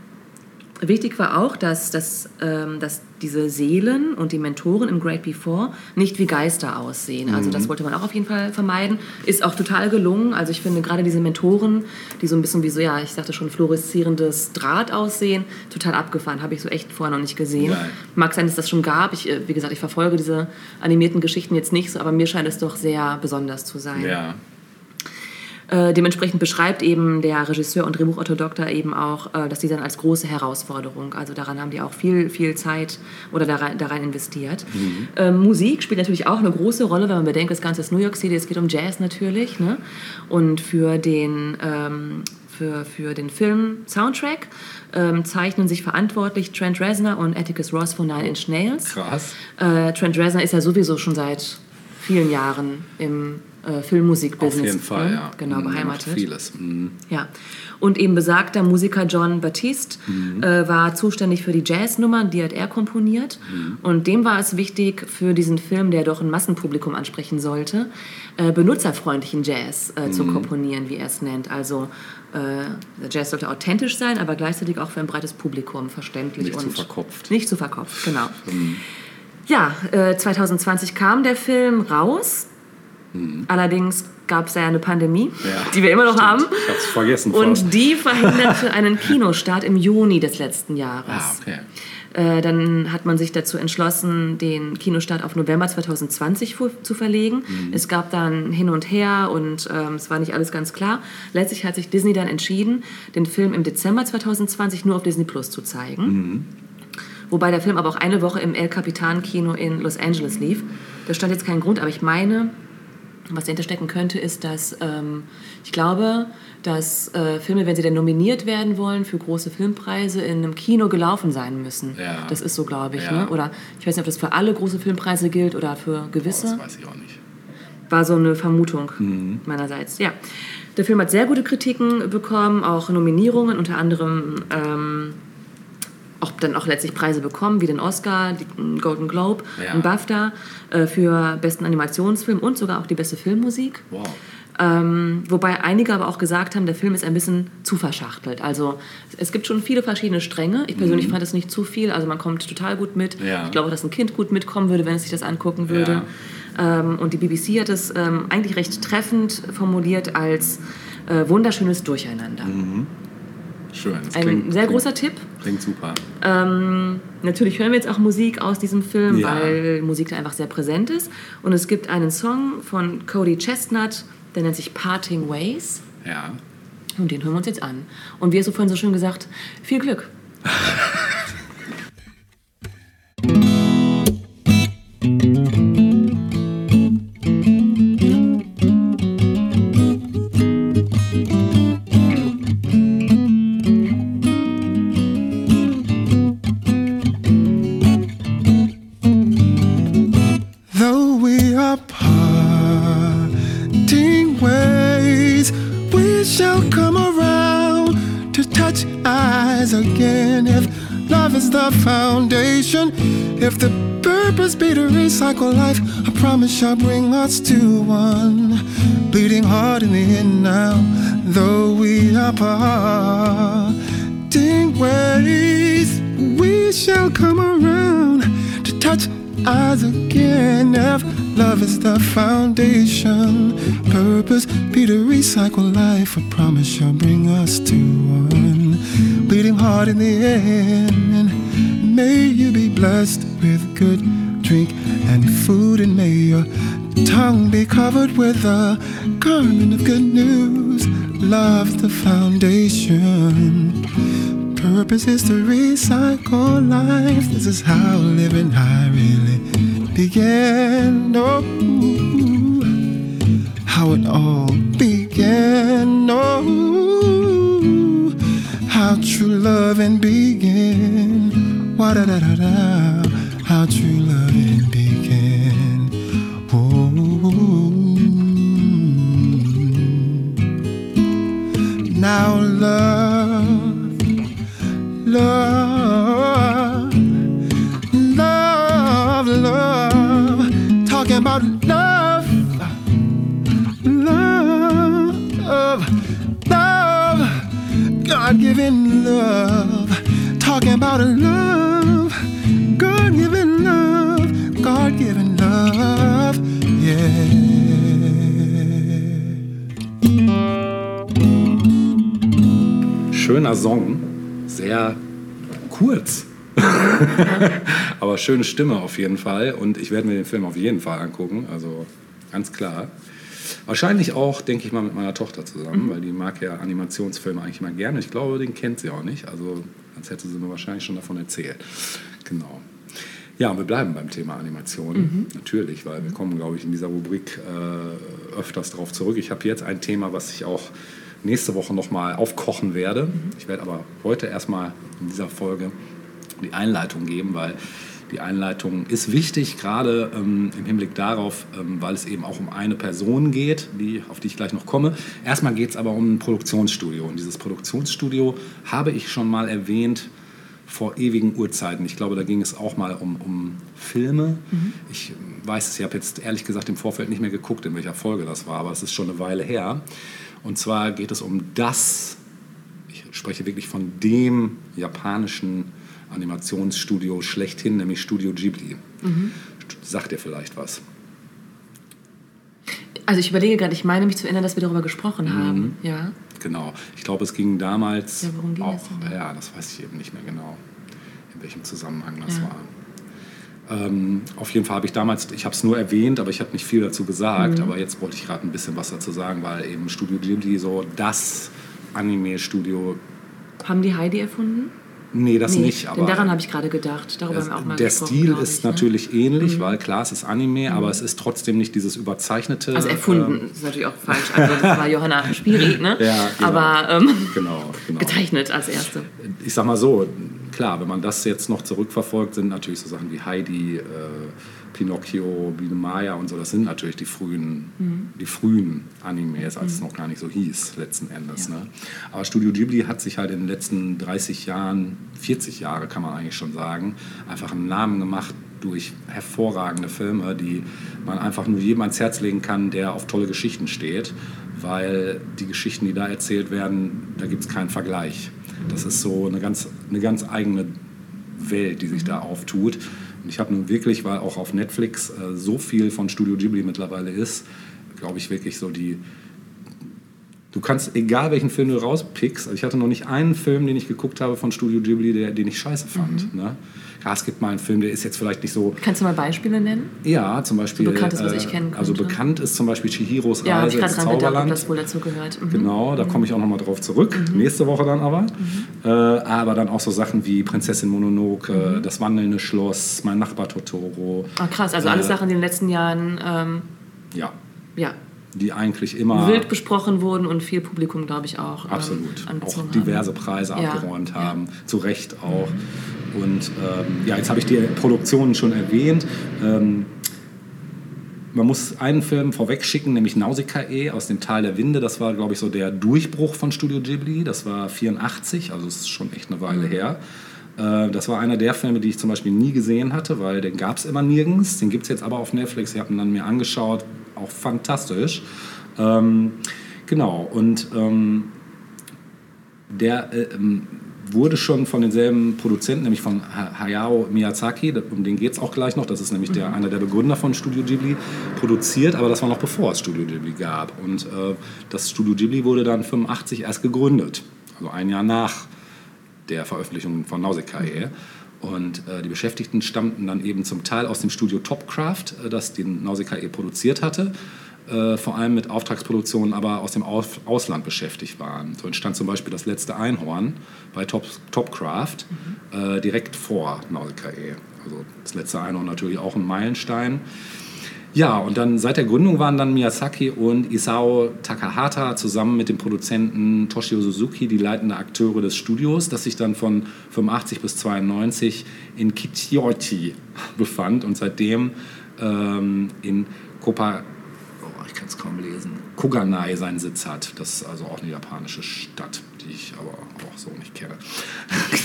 wichtig war auch, dass, dass, ähm, dass diese Seelen und die Mentoren im Great Before nicht wie Geister aussehen. Also das wollte man auch auf jeden Fall vermeiden. Ist auch total gelungen. Also ich finde gerade diese Mentoren, die so ein bisschen wie so, ja, ich sagte schon, fluoreszierendes Draht aussehen, total abgefahren. Habe ich so echt vorher noch nicht gesehen. Geil. Mag sein, dass das schon gab. Ich, äh, wie gesagt, ich verfolge diese animierten Geschichten jetzt nicht so, aber mir scheint es doch sehr besonders zu sein. Ja. Äh, dementsprechend beschreibt eben der Regisseur und Drehbuchautor Doktor eben auch, äh, dass die dann als große Herausforderung, also daran haben die auch viel, viel Zeit oder da rein, da rein investiert. Mhm. Ähm, Musik spielt natürlich auch eine große Rolle, wenn man bedenkt, das Ganze ist New York City, es geht um Jazz natürlich. Ne? Und für den, ähm, für, für den Film Soundtrack ähm, zeichnen sich verantwortlich Trent Reznor und Atticus Ross von Nine Inch Nails. Krass. Äh, Trent Reznor ist ja sowieso schon seit vielen Jahren im äh, Filmmusikbusiness. Auf jeden Fall, ne? ja. Genau, Mhm, beheimatet. Vieles. Mhm. Ja. Und eben besagter Musiker John Baptiste Mhm. äh, war zuständig für die Jazznummern, die hat er komponiert. Mhm. Und dem war es wichtig, für diesen Film, der doch ein Massenpublikum ansprechen sollte, äh, benutzerfreundlichen Jazz äh, Mhm. zu komponieren, wie er es nennt. Also äh, der Jazz sollte authentisch sein, aber gleichzeitig auch für ein breites Publikum verständlich. Nicht zu und verkopft. Nicht zu verkopft, genau. Ja, äh, 2020 kam der Film raus. Allerdings gab es ja eine Pandemie, Ja, die wir immer noch stimmt. haben. Ich hab's vergessen. Und die verhinderte einen Kinostart im Juni des letzten Jahres. ah, okay. Äh, dann hat man sich dazu entschlossen, den Kinostart auf November 2020 fu- zu verlegen. Mhm. Es gab dann hin und her und ähm, es war nicht alles ganz klar. Letztlich hat sich Disney dann entschieden, den Film im Dezember 2020 nur auf Disney Plus zu zeigen. Mhm. Wobei der Film aber auch eine Woche im El Capitan Kino in Los Angeles lief. Da stand jetzt kein Grund, aber ich meine, was dahinter stecken könnte, ist, dass ähm, ich glaube, dass äh, Filme, wenn sie denn nominiert werden wollen für große Filmpreise, in einem Kino gelaufen sein müssen. Ja. Das ist so, glaube ich. Ja. Ne? Oder ich weiß nicht, ob das für alle große Filmpreise gilt oder für gewisse. das weiß ich auch nicht. War so eine Vermutung Mhm. meinerseits. Ja. Der Film hat sehr gute Kritiken bekommen, auch Nominierungen, unter anderem ähm, auch dann auch letztlich Preise bekommen, wie den Oscar, den Golden Globe, Ja. einen BAFTA äh, für besten Animationsfilm und sogar auch die beste Filmmusik. Wow. Ähm, wobei einige aber auch gesagt haben, der Film ist ein bisschen zu verschachtelt. Also es gibt schon viele verschiedene Stränge. Ich persönlich fand es nicht zu viel. Also man kommt total gut mit. Mhm. Ja. Ich glaube auch, dass ein Kind gut mitkommen würde, wenn es sich das angucken würde. Ähm, und die BBC hat es ähm, eigentlich recht treffend formuliert als äh, wunderschönes Durcheinander. Schön. Das Ein klingt- sehr klingt- großer Tipp. Klingt super. Ähm, natürlich hören wir jetzt auch Musik aus diesem Film, Ja. weil Musik da einfach sehr präsent ist. Und es gibt einen Song von Cody Chestnut, der nennt sich Parting Ways. Ja. Und den hören wir uns jetzt an. Und wie hast du vorhin so schön gesagt, viel Glück. foundation, if the purpose be to recycle life, I promise shall bring us to one. Bleeding heart in the end now, though we are parting ways, we shall come around to touch eyes again. If love is the foundation, purpose be to recycle life. A promise shall bring us to one. Bleeding heart in the end. May you be blessed with good drink and food, and may your tongue be covered with a garment of good news. Love's the foundation. Purpose is to recycle life. This is how living high really began. Oh, how it all began. Oh, how true loving began. Wa da da da da. How true loving began. Oh. Now love Song. Sehr kurz. Aber schöne Stimme auf jeden Fall. Und ich werde mir den Film auf jeden Fall angucken. Also ganz klar. Wahrscheinlich auch, denke ich mal, mit meiner Tochter zusammen, weil die mag ja Animationsfilme eigentlich mal gerne. Ich glaube, den kennt sie auch nicht. Also, sonst hätte sie mir wahrscheinlich schon davon erzählt. Genau. Ja, und wir bleiben beim Thema Animation, natürlich, weil wir kommen, glaube ich, in dieser Rubrik äh, öfters darauf zurück. Ich habe jetzt ein Thema, was ich auch nächste Woche nochmal aufkochen werde. Ich werde aber heute erstmal in dieser Folge die Einleitung geben, weil die Einleitung ist wichtig, gerade ähm, im Hinblick darauf, ähm, weil es eben auch um eine Person geht, die, auf die ich gleich noch komme. Erstmal geht es aber um ein Produktionsstudio. Und dieses Produktionsstudio habe ich schon mal erwähnt vor ewigen Urzeiten. Ich glaube, da ging es auch mal um, um Filme. Ich weiß es, ich habe jetzt ehrlich gesagt im Vorfeld nicht mehr geguckt, in welcher Folge das war, aber es ist schon eine Weile her. Und zwar geht es um das, ich spreche wirklich von dem japanischen Animationsstudio schlechthin, nämlich Studio Ghibli. Sagt dir vielleicht was? Also ich überlege gerade, ich meine mich zu erinnern, dass wir darüber gesprochen haben. Ja. Genau. Ich glaube, es ging damals Ja, worum ging auch, es denn? ja, das weiß ich eben nicht mehr genau, in welchem Zusammenhang das Ja. war. Ähm, auf jeden Fall habe ich damals, ich habe es nur erwähnt, aber ich habe nicht viel dazu gesagt. Mhm. Aber jetzt wollte ich gerade ein bisschen was dazu sagen, weil eben Studio Ghibli so das Anime-Studio, Haben die Heidi erfunden? nee, das nee, nicht, aber daran habe ich gerade gedacht. Darüber es, haben wir auch mal der Stil ist ich, ne? natürlich ähnlich, weil klar, es ist Anime, aber es ist trotzdem nicht dieses überzeichnete. Also erfunden, ist natürlich auch falsch. Also das war Johanna Spiri, ne? Ja, genau. Aber ähm, Genau, genau. gezeichnet als erste. ich sag mal so, klar, wenn man das jetzt noch zurückverfolgt, sind natürlich so Sachen wie Heidi, äh, Pinocchio, Biene Maya und so, das sind natürlich die frühen, die frühen Animes, als es noch gar nicht so hieß, letzten Endes. Ne? Aber Studio Ghibli hat sich halt in den letzten 30 Jahren, 40 Jahre kann man eigentlich schon sagen, einfach einen Namen gemacht durch hervorragende Filme, die man einfach nur jedem ans Herz legen kann, der auf tolle Geschichten steht, weil die Geschichten, die da erzählt werden, da gibt es keinen Vergleich. Das ist so eine ganz, eine ganz eigene Welt, die sich da auftut. Und ich habe nun wirklich, weil auch auf Netflix äh, so viel von Studio Ghibli mittlerweile ist, glaube ich wirklich so die. Du kannst, egal welchen Film du rauspickst, also ich hatte noch nicht einen Film, den ich geguckt habe von Studio Ghibli, der, den ich scheiße fand. Ne? Ja, es gibt mal einen Film, der ist jetzt vielleicht nicht so. Kannst du mal Beispiele nennen? Ja, zum Beispiel. So Bekanntes, was ich kennen Also könnte. bekannt ist zum Beispiel Chihiros Ja, Reise ich gerade ins dran gedacht, Zauberland. das wohl dazu gehört. Mhm. Genau, da komme ich auch nochmal drauf zurück. Nächste Woche dann aber. Äh, aber dann auch so Sachen wie Prinzessin Mononoke, Das wandelnde Schloss, Mein Nachbar Totoro. Ah, krass, also alles Äh, Sachen, die in den letzten Jahren ähm, Ja, ja, die eigentlich immer wild besprochen wurden und viel Publikum, glaube ich, auch. ähm, absolut auch angezogen diverse haben. Preise Ja, abgeräumt ja. haben. Zu Recht auch. Und ähm, ja, jetzt habe ich die Produktionen schon erwähnt. Ähm, man muss einen Film vorweg schicken, nämlich Nausicaa aus dem Tal der Winde. Das war, glaube ich, so der Durchbruch von Studio Ghibli. Das war 84, also es ist schon echt eine Weile her. Äh, Das war einer der Filme, die ich zum Beispiel nie gesehen hatte, weil den gab es immer nirgends. Den gibt es jetzt aber auf Netflix. Ich habe ihn dann mir angeschaut. Auch fantastisch. Ähm, genau, und ähm, der äh, ähm, wurde schon von denselben Produzenten, nämlich von Ha- Hayao Miyazaki, um den geht es auch gleich noch, das ist nämlich der, einer der Begründer von Studio Ghibli, produziert, aber das war noch bevor es Studio Ghibli gab. Und äh, das Studio Ghibli wurde dann 85 erst gegründet, also ein Jahr nach der Veröffentlichung von Nausicaa. Und äh, die Beschäftigten stammten dann eben zum Teil aus dem Studio Topcraft, äh, das den Nausicaa produziert hatte, äh, vor allem mit Auftragsproduktionen, aber aus dem Aus Ausland beschäftigt waren. So entstand zum Beispiel das letzte Einhorn bei Top, Topcraft äh, direkt vor Nausicaa. Also das letzte Einhorn natürlich auch ein Meilenstein. Ja, und dann seit der Gründung waren dann Miyazaki und Isao Takahata zusammen mit dem Produzenten Toshio Suzuki die leitenden Akteure des Studios, das sich dann von 85 bis 92 in Kitiochi befand und seitdem ähm, in Kopa, oh, ich kann es kaum lesen, Koganai seinen Sitz hat. Das ist also auch eine japanische Stadt, die ich aber auch so nicht kenne.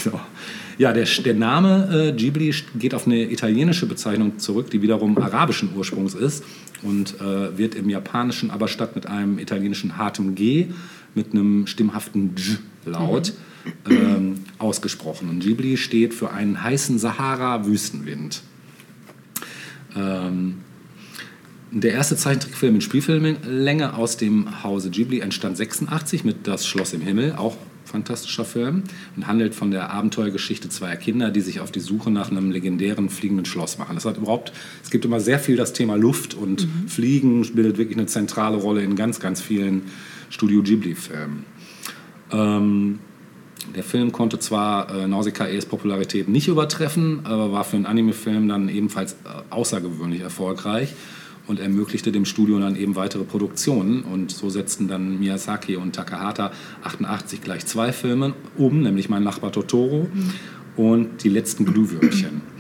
so. Ja, der, der Name äh, Ghibli geht auf eine italienische Bezeichnung zurück, die wiederum arabischen Ursprungs ist und äh, wird im Japanischen aber statt mit einem italienischen hartem G mit einem stimmhaften J-Laut ähm, ausgesprochen. Und Ghibli steht für einen heißen Sahara-Wüstenwind. Ähm, der erste Zeichentrickfilm in Spielfilmlänge aus dem Hause Ghibli entstand 86 mit Das Schloss im Himmel, auch fantastischer Film und handelt von der Abenteuergeschichte zweier Kinder, die sich auf die Suche nach einem legendären fliegenden Schloss machen. Das hat überhaupt, es gibt immer sehr viel das Thema Luft und mhm. Fliegen bildet wirklich eine zentrale Rolle in ganz, ganz vielen Studio Ghibli-Filmen. Ähm, der Film konnte zwar äh, Nausicaa Popularität nicht übertreffen, aber war für einen Anime-Film dann ebenfalls äh, außergewöhnlich erfolgreich und ermöglichte dem Studio dann eben weitere Produktionen. Und so setzten dann Miyazaki und Takahata 88 gleich zwei Filme um, nämlich Mein Nachbar Totoro mhm. und Die letzten Glühwürmchen.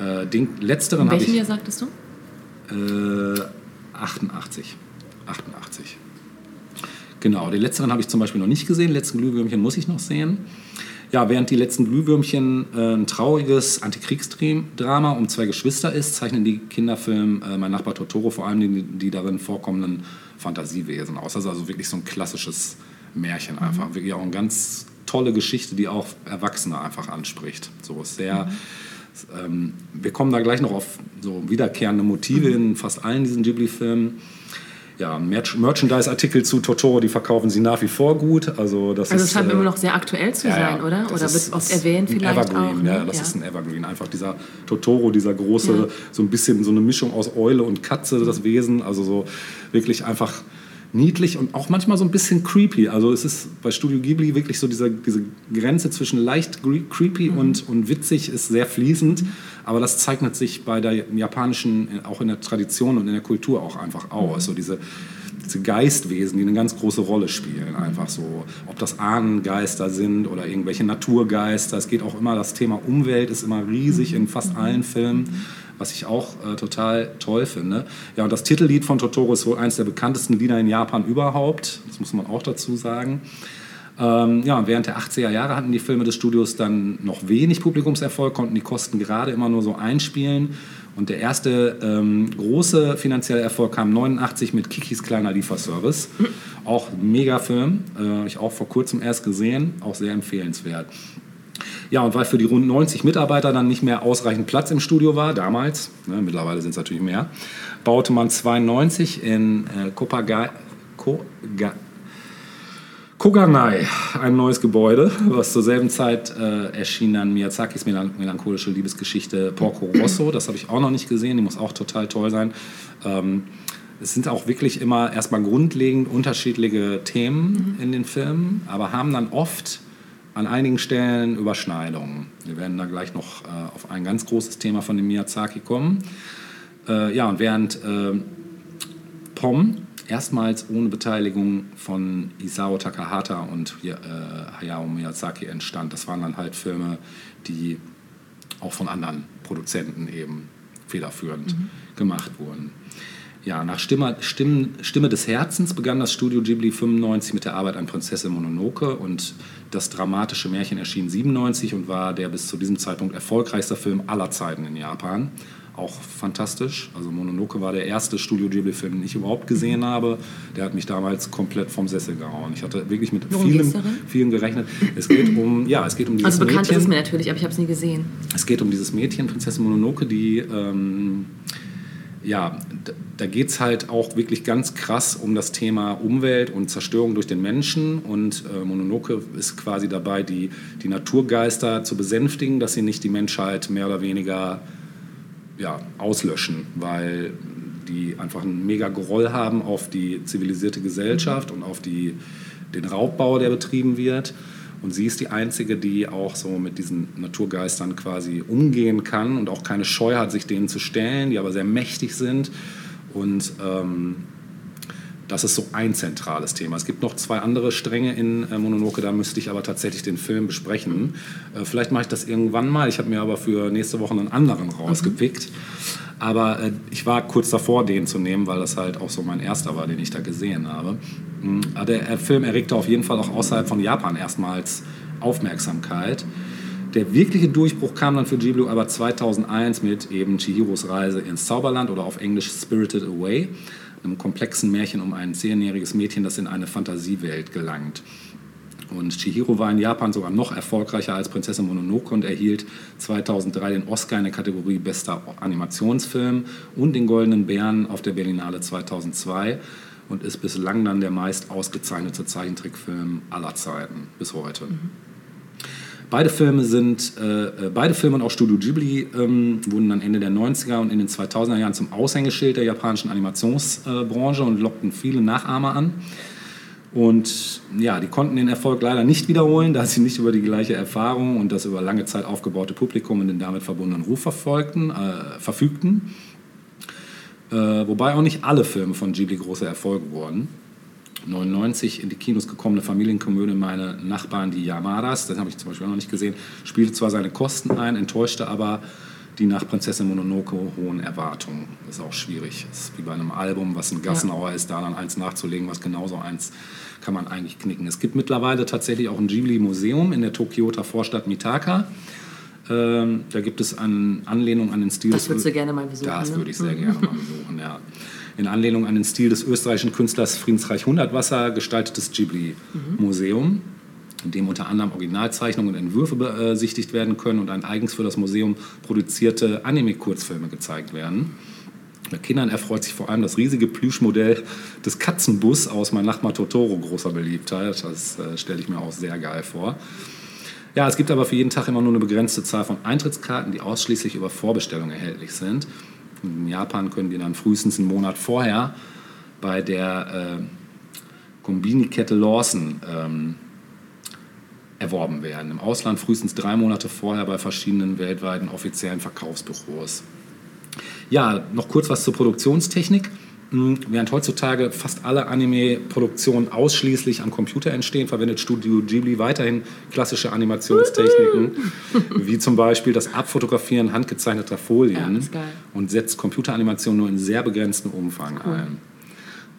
Äh, den letzteren habe ich... Welchen sagtest du? Äh, 88. 88. Genau, den letzteren habe ich zum Beispiel noch nicht gesehen. Letzten Glühwürmchen muss ich noch sehen. Ja, während die letzten Glühwürmchen äh, ein trauriges Antikriegsdrama um zwei Geschwister ist, zeichnen die Kinderfilm äh, Mein Nachbar Totoro vor allem die, die darin vorkommenden Fantasiewesen aus. Das ist also wirklich so ein klassisches Märchen mhm. einfach. Mhm. Wirklich auch eine ganz tolle Geschichte, die auch Erwachsene einfach anspricht. So ist sehr. Mhm. Ähm, wir kommen da gleich noch auf so wiederkehrende Motive mhm. in fast allen diesen Ghibli-Filmen ja, Merchandise-Artikel zu Totoro, die verkaufen sie nach wie vor gut. Also, das also es scheint äh, immer noch sehr aktuell zu ja, sein, oder? Oder wird oft erwähnt vielleicht Evergreen, auch? Ne? Ja, das ja. ist ein Evergreen. Einfach dieser Totoro, dieser große, ja. so ein bisschen so eine Mischung aus Eule und Katze, das Wesen. Also so wirklich einfach niedlich und auch manchmal so ein bisschen creepy. Also es ist bei Studio Ghibli wirklich so diese, diese Grenze zwischen leicht creepy mhm. und, und witzig ist sehr fließend. Mhm. Aber das zeichnet sich bei der japanischen, auch in der Tradition und in der Kultur auch einfach aus. Mhm. So diese, diese Geistwesen, die eine ganz große Rolle spielen. Einfach so, ob das Ahnengeister sind oder irgendwelche Naturgeister. Es geht auch immer, das Thema Umwelt ist immer riesig in fast allen Filmen was ich auch äh, total toll finde. Ja, und das Titellied von Totoro ist wohl eines der bekanntesten Lieder in Japan überhaupt. Das muss man auch dazu sagen. Ähm, ja, während der 80er Jahre hatten die Filme des Studios dann noch wenig Publikumserfolg, konnten die Kosten gerade immer nur so einspielen. Und der erste ähm, große finanzielle Erfolg kam 89 mit Kikis kleiner Lieferservice. Auch ein Megafilm, äh, ich auch vor kurzem erst gesehen, auch sehr empfehlenswert. Ja, und weil für die rund 90 Mitarbeiter dann nicht mehr ausreichend Platz im Studio war, damals, ne, mittlerweile sind es natürlich mehr, baute man 92 in äh, Kopaga, Koga, Koganai ein neues Gebäude, was zur selben Zeit äh, erschien dann Miyazakis melancholische Liebesgeschichte Porco Rosso. Das habe ich auch noch nicht gesehen, die muss auch total toll sein. Ähm, es sind auch wirklich immer erstmal grundlegend unterschiedliche Themen mhm. in den Filmen, aber haben dann oft an einigen Stellen Überschneidungen. Wir werden da gleich noch äh, auf ein ganz großes Thema von dem Miyazaki kommen. Äh, ja, und während äh, POM erstmals ohne Beteiligung von Isao Takahata und äh, Hayao Miyazaki entstand, das waren dann halt Filme, die auch von anderen Produzenten eben federführend mhm. gemacht wurden. Ja, nach Stimme, Stimme, Stimme des Herzens begann das Studio Ghibli 95 mit der Arbeit an Prinzessin Mononoke und das dramatische Märchen erschien 97 und war der bis zu diesem Zeitpunkt erfolgreichste Film aller Zeiten in Japan. Auch fantastisch. Also Mononoke war der erste Studio Ghibli-Film, den ich überhaupt gesehen habe. Der hat mich damals komplett vom Sessel gehauen. Ich hatte wirklich mit vielen, vielen gerechnet. Es geht um, ja, es geht um dieses Also bekannt Mädchen. ist es mir natürlich, aber ich habe es nie gesehen. Es geht um dieses Mädchen, Prinzessin Mononoke, die ähm, ja, da geht es halt auch wirklich ganz krass um das Thema Umwelt und Zerstörung durch den Menschen. Und äh, Mononoke ist quasi dabei, die, die Naturgeister zu besänftigen, dass sie nicht die Menschheit mehr oder weniger ja, auslöschen, weil die einfach einen mega Groll haben auf die zivilisierte Gesellschaft und auf die, den Raubbau, der betrieben wird. Und sie ist die Einzige, die auch so mit diesen Naturgeistern quasi umgehen kann und auch keine Scheu hat, sich denen zu stellen, die aber sehr mächtig sind. Und ähm, das ist so ein zentrales Thema. Es gibt noch zwei andere Stränge in äh, Mononoke, da müsste ich aber tatsächlich den Film besprechen. Äh, vielleicht mache ich das irgendwann mal. Ich habe mir aber für nächste Woche einen anderen rausgepickt. Mhm. Aber äh, ich war kurz davor, den zu nehmen, weil das halt auch so mein erster war, den ich da gesehen habe. Mhm. Der Film erregte auf jeden Fall auch außerhalb von Japan erstmals Aufmerksamkeit. Der wirkliche Durchbruch kam dann für Ghibli aber 2001 mit eben Chihiros Reise ins Zauberland oder auf Englisch Spirited Away, einem komplexen Märchen um ein zehnjähriges Mädchen, das in eine Fantasiewelt gelangt. Und Chihiro war in Japan sogar noch erfolgreicher als Prinzessin Mononoke und erhielt 2003 den Oscar in der Kategorie Bester Animationsfilm und den Goldenen Bären auf der Berlinale 2002. und ist bislang dann der meist ausgezeichnete Zeichentrickfilm aller Zeiten bis heute. Beide Filme sind, äh, äh, beide Filme und auch Studio Ghibli ähm, wurden dann Ende der 90er und in den 2000er Jahren zum Aushängeschild der japanischen Animationsbranche und lockten viele Nachahmer an. Und ja, die konnten den Erfolg leider nicht wiederholen, da sie nicht über die gleiche Erfahrung und das über lange Zeit aufgebaute Publikum und den damit verbundenen Ruf verfolgten, äh, verfügten. Äh, wobei auch nicht alle Filme von Ghibli große Erfolge wurden. 99 in die Kinos gekommene Familienkomödie Meine Nachbarn, die Yamadas, das habe ich zum Beispiel auch noch nicht gesehen, spielte zwar seine Kosten ein, enttäuschte aber die nach Prinzessin Mononoke hohen Erwartungen. Das ist auch schwierig. Das ist wie bei einem Album, was ein Gassenauer ja. ist, da dann eins nachzulegen, was genauso eins kann man eigentlich knicken. Es gibt mittlerweile tatsächlich auch ein Ghibli-Museum in der Tokioter Vorstadt Mitaka. Ähm, da gibt es eine Anlehnung an den Stil. Das würdest du gerne mal besuchen. Das ne? würde ich sehr gerne mal besuchen, ja. In Anlehnung an den Stil des österreichischen Künstlers Friedensreich Hundertwasser gestaltetes Ghibli-Museum, in dem unter anderem Originalzeichnungen und Entwürfe besichtigt werden können und ein eigens für das Museum produzierte Anime-Kurzfilme gezeigt werden. Bei Kindern erfreut sich vor allem das riesige Plüschmodell des Katzenbus aus Mein Nachbar Totoro großer Beliebtheit. Das äh, stelle ich mir auch sehr geil vor. Ja, es gibt aber für jeden Tag immer nur eine begrenzte Zahl von Eintrittskarten, die ausschließlich über Vorbestellung erhältlich sind. In Japan können die dann frühestens einen Monat vorher bei der äh, Kombini-Kette Lawson ähm, erworben werden. Im Ausland frühestens drei Monate vorher bei verschiedenen weltweiten offiziellen Verkaufsbüros. Ja, noch kurz was zur Produktionstechnik. Hm, während heutzutage fast alle Anime-Produktionen ausschließlich am Computer entstehen, verwendet Studio Ghibli weiterhin klassische Animationstechniken, wie zum Beispiel das Abfotografieren handgezeichneter Folien Ja, und setzt Computeranimation nur in sehr begrenztem Umfang Cool. ein.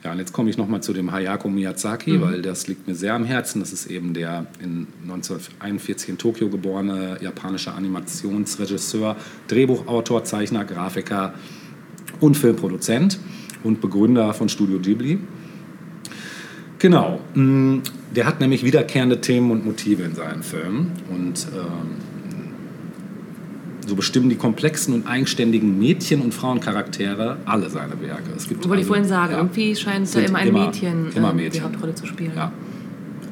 Ja, und jetzt komme ich nochmal zu dem Hayako Miyazaki, weil das liegt mir sehr am Herzen. Das ist eben der in 1941 in Tokio geborene japanische Animationsregisseur, Drehbuchautor, Zeichner, Grafiker und Filmproduzent und Begründer von Studio Ghibli. Genau, mh, der hat nämlich wiederkehrende Themen und Motive in seinen Filmen und ähm, so bestimmen die komplexen und eigenständigen Mädchen- und Frauencharaktere alle seine Werke. Es gibt Wollte ich also- vorhin sagen, ja, irgendwie scheint da sind immer ein Mädchen, immer ähm, die Mädchen. Hauptrolle zu spielen. Ja,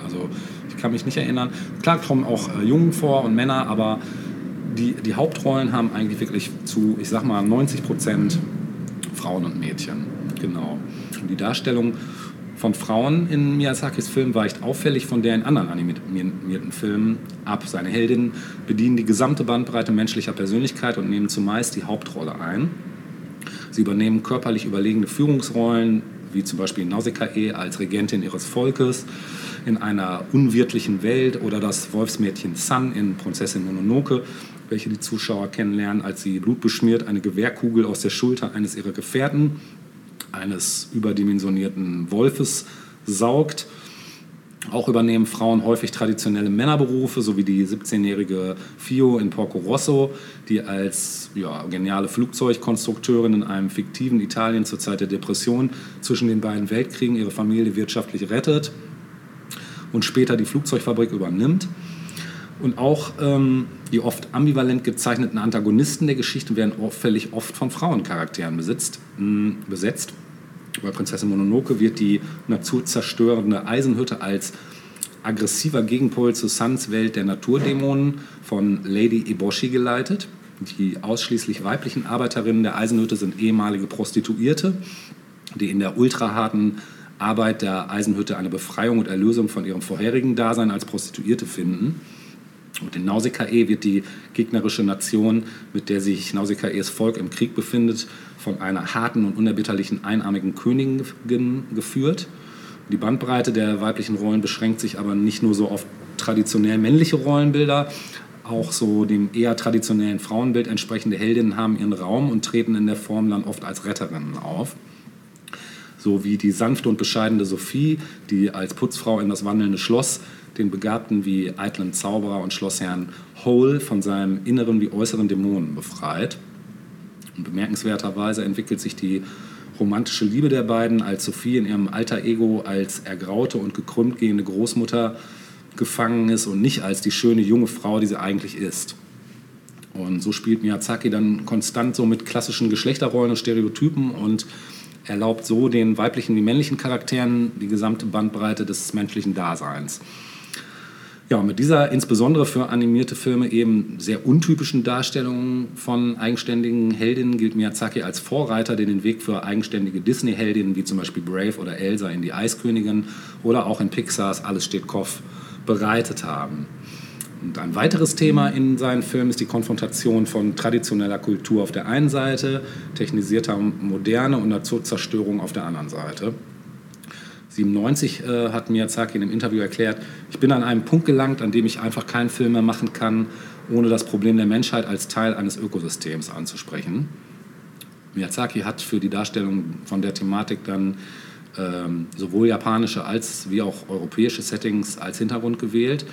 also ich kann mich nicht erinnern. Klar kommen auch äh, Jungen vor und Männer, aber die, die Hauptrollen haben eigentlich wirklich zu, ich sag mal, 90 Prozent Frauen und Mädchen. Genau. Und die Darstellung von Frauen in Miyazakis Film weicht auffällig von der in anderen animierten Filmen ab. Seine Heldinnen bedienen die gesamte Bandbreite menschlicher Persönlichkeit und nehmen zumeist die Hauptrolle ein. Sie übernehmen körperlich überlegene Führungsrollen, wie zum Beispiel Nausicaa als Regentin ihres Volkes in einer unwirtlichen Welt oder das Wolfsmädchen Sun in Prinzessin Mononoke, welche die Zuschauer kennenlernen, als sie blutbeschmiert eine Gewehrkugel aus der Schulter eines ihrer Gefährten, eines überdimensionierten Wolfes, saugt. Auch übernehmen Frauen häufig traditionelle Männerberufe, so wie die 17-jährige Fio in Porco Rosso, die als ja, geniale Flugzeugkonstrukteurin in einem fiktiven Italien zur Zeit der Depression zwischen den beiden Weltkriegen ihre Familie wirtschaftlich rettet und später die Flugzeugfabrik übernimmt. Und auch ähm, die oft ambivalent gezeichneten Antagonisten der Geschichte werden auffällig oft von Frauencharakteren besitzt, mh, besetzt. Bei Prinzessin Mononoke wird die naturzerstörende Eisenhütte als aggressiver Gegenpol zu Suns Welt der Naturdämonen von Lady Eboshi geleitet. Die ausschließlich weiblichen Arbeiterinnen der Eisenhütte sind ehemalige Prostituierte, die in der ultraharten Arbeit der Eisenhütte eine Befreiung und Erlösung von ihrem vorherigen Dasein als Prostituierte finden. Und in Nausicaa wird die gegnerische Nation, mit der sich Nausicaaes Volk im Krieg befindet, von einer harten und unerbitterlichen einarmigen Königin geführt. Die Bandbreite der weiblichen Rollen beschränkt sich aber nicht nur so auf traditionell männliche Rollenbilder, auch so dem eher traditionellen Frauenbild entsprechende Heldinnen haben ihren Raum und treten in der Form dann oft als Retterinnen auf. So wie die sanfte und bescheidene Sophie, die als Putzfrau in das wandelnde Schloss den Begabten wie eitlen Zauberer und Schlossherrn Hole von seinem inneren wie äußeren Dämonen befreit. Und bemerkenswerterweise entwickelt sich die romantische Liebe der beiden, als Sophie in ihrem alter Ego als ergraute und gekrümmt gehende Großmutter gefangen ist und nicht als die schöne junge Frau, die sie eigentlich ist. Und so spielt Miyazaki dann konstant so mit klassischen Geschlechterrollen und Stereotypen und erlaubt so den weiblichen wie männlichen Charakteren die gesamte Bandbreite des menschlichen Daseins. Ja, mit dieser insbesondere für animierte Filme eben sehr untypischen Darstellung von eigenständigen Heldinnen gilt Miyazaki als Vorreiter, der den Weg für eigenständige Disney-Heldinnen wie zum Beispiel Brave oder Elsa in Die Eiskönigin oder auch in Pixars Alles steht Kopf bereitet haben. Und ein weiteres Thema in seinen Filmen ist die Konfrontation von traditioneller Kultur auf der einen Seite, technisierter Moderne und Naturzerstörung auf der anderen Seite. 1997 äh, hat Miyazaki in einem Interview erklärt, ich bin an einem Punkt gelangt, an dem ich einfach keinen Film mehr machen kann, ohne das Problem der Menschheit als Teil eines Ökosystems anzusprechen. Miyazaki hat für die Darstellung von der Thematik dann ähm, sowohl japanische als wie auch europäische Settings als Hintergrund gewählt.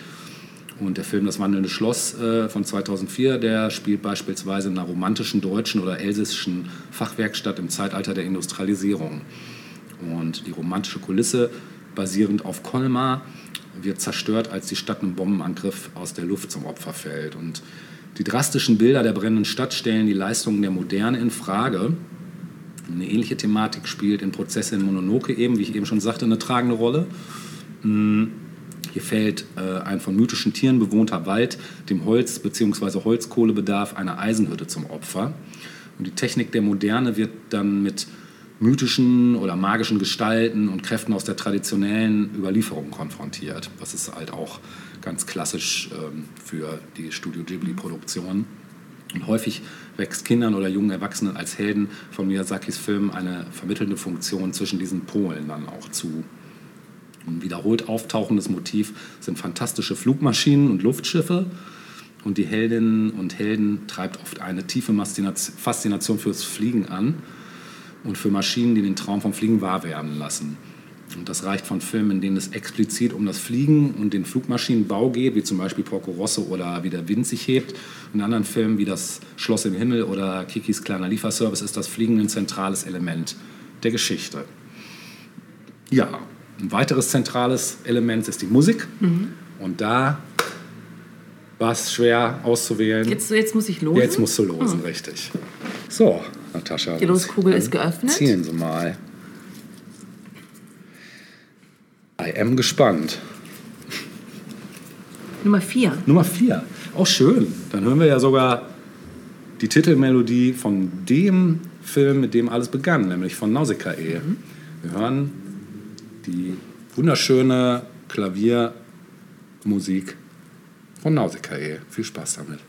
Und der Film Das wandelnde Schloss äh, von 2004, der spielt beispielsweise in einer romantischen deutschen oder elsässischen Fachwerkstatt im Zeitalter der Industrialisierung. Und die romantische Kulisse, basierend auf Colmar, wird zerstört, als die Stadt einem Bombenangriff aus der Luft zum Opfer fällt. Und die drastischen Bilder der brennenden Stadt stellen die Leistungen der Moderne in Frage. Eine ähnliche Thematik spielt in Prozesse in Mononoke eben, wie ich eben schon sagte, eine tragende Rolle. Hm, hier fällt äh, ein von mythischen Tieren bewohnter Wald dem Holz- bzw. Holzkohlebedarf einer Eisenhütte zum Opfer. Und die Technik der Moderne wird dann mit mythischen oder magischen Gestalten und Kräften aus der traditionellen Überlieferung konfrontiert. Das ist halt auch ganz klassisch ähm, für die Studio Ghibli-Produktion. Und häufig wächst Kindern oder jungen Erwachsenen als Helden von Miyazakis Filmen eine vermittelnde Funktion zwischen diesen Polen dann auch zu. Ein wiederholt auftauchendes Motiv sind fantastische Flugmaschinen und Luftschiffe. Und die Heldinnen und Helden treibt oft eine tiefe Faszination fürs Fliegen an und für Maschinen, die den Traum vom Fliegen wahr werden lassen. Und das reicht von Filmen, in denen es explizit um das Fliegen und den Flugmaschinenbau geht, wie zum Beispiel Porco Rosso oder Wie der Wind sich hebt. In anderen Filmen wie Das Schloss im Himmel oder Kikis kleiner Lieferservice ist das Fliegen ein zentrales Element der Geschichte. Ja, ein weiteres zentrales Element ist die Musik. Mhm. Und da war es schwer auszuwählen. Jetzt, jetzt muss ich losen? Jetzt musst du losen, oh. richtig. So, Natascha. Die Loskugel ist geöffnet. Zielen Sie mal. I am gespannt. Nummer 4. Nummer 4. Auch schön. Dann hören wir ja sogar die Titelmelodie von dem Film, mit dem alles begann, nämlich von Nausicaa. Mhm. Wir hören die wunderschöne Klaviermusik von Nausicaa. Viel Spaß damit.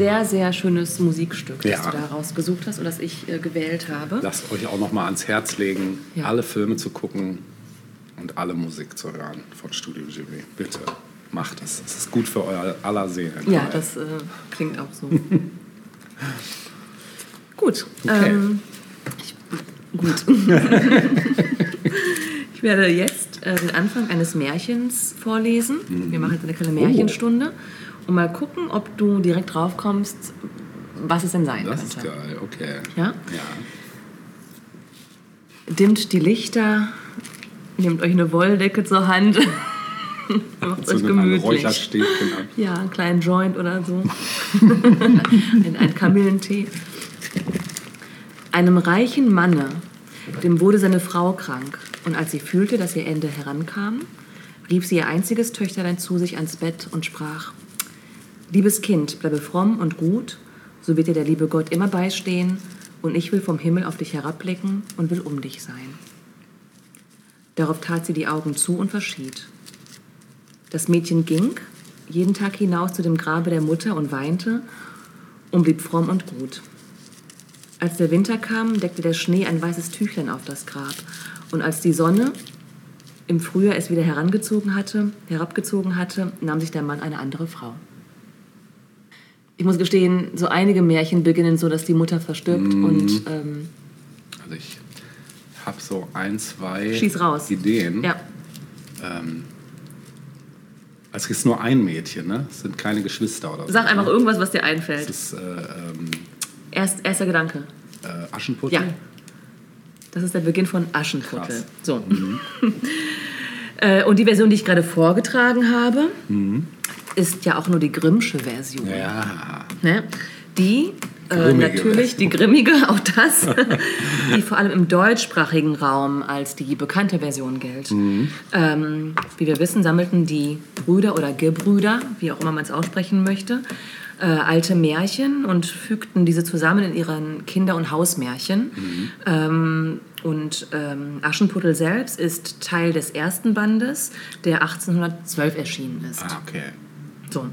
Sehr, sehr schönes Musikstück, das Ja. du da rausgesucht hast und das ich äh, gewählt habe. Lasst euch auch noch mal ans Herz legen, Ja. alle Filme zu gucken und alle Musik zu hören von Studio Ghibli. Bitte macht es. Es ist gut für euer aller Seelen. Ja, das äh, klingt auch so. gut. Okay. Ähm, ich, gut. ich werde jetzt äh, den Anfang eines Märchens vorlesen. Wir machen jetzt eine kleine Märchenstunde und mal gucken, ob du direkt drauf kommst, was es denn sein Das könnte. ist geil, okay. Ja? Ja. Dimmt die Lichter, nehmt euch eine Wolldecke zur Hand, macht So euch gemütlich. Räucherstäbchen ab. Ja, einen kleinen Joint oder so. ein, ein Kamillentee. Einem reichen Manne, dem wurde seine Frau krank. Und als sie fühlte, dass ihr Ende herankam, rief sie ihr einziges Töchterlein zu sich ans Bett und sprach, Liebes Kind, bleibe fromm und gut, so wird dir der liebe Gott immer beistehen, und ich will vom Himmel auf dich herabblicken und will um dich sein. Darauf tat sie die Augen zu und verschied. Das Mädchen ging jeden Tag hinaus zu dem Grabe der Mutter und weinte und blieb fromm und gut. Als der Winter kam, deckte der Schnee ein weißes Tüchlein auf das Grab. Und als die Sonne im Frühjahr es wieder herangezogen hatte, herabgezogen hatte, nahm sich der Mann eine andere Frau. Ich muss gestehen, so einige Märchen beginnen so, dass die Mutter verstirbt und ähm, Also ich habe so ein, zwei schieß raus. Ideen. Ja, Ähm, also es ist nur ein Mädchen, ne? Es sind keine Geschwister oder so. sag einfach ne? irgendwas, was dir einfällt. ist äh, ähm, Erst, erster Gedanke. äh, Aschenputtel. Ja. Das ist der Beginn von Aschenputtel. Krass. So. Äh, Und die Version, die ich gerade vorgetragen habe, ist ja auch nur die Grimmsche Version. Ja. Ne? Die äh, natürlich, die grimmige, auch das, die vor allem im deutschsprachigen Raum als die bekannte Version gilt. Ähm, wie wir wissen, sammelten die Brüder oder Gebrüder, wie auch immer man es aussprechen möchte, äh, alte Märchen und fügten diese zusammen in ihren Kinder- und Hausmärchen. Ähm, und ähm, Aschenputtel selbst ist Teil des ersten Bandes, der 1812 erschienen ist. Ah, okay. So.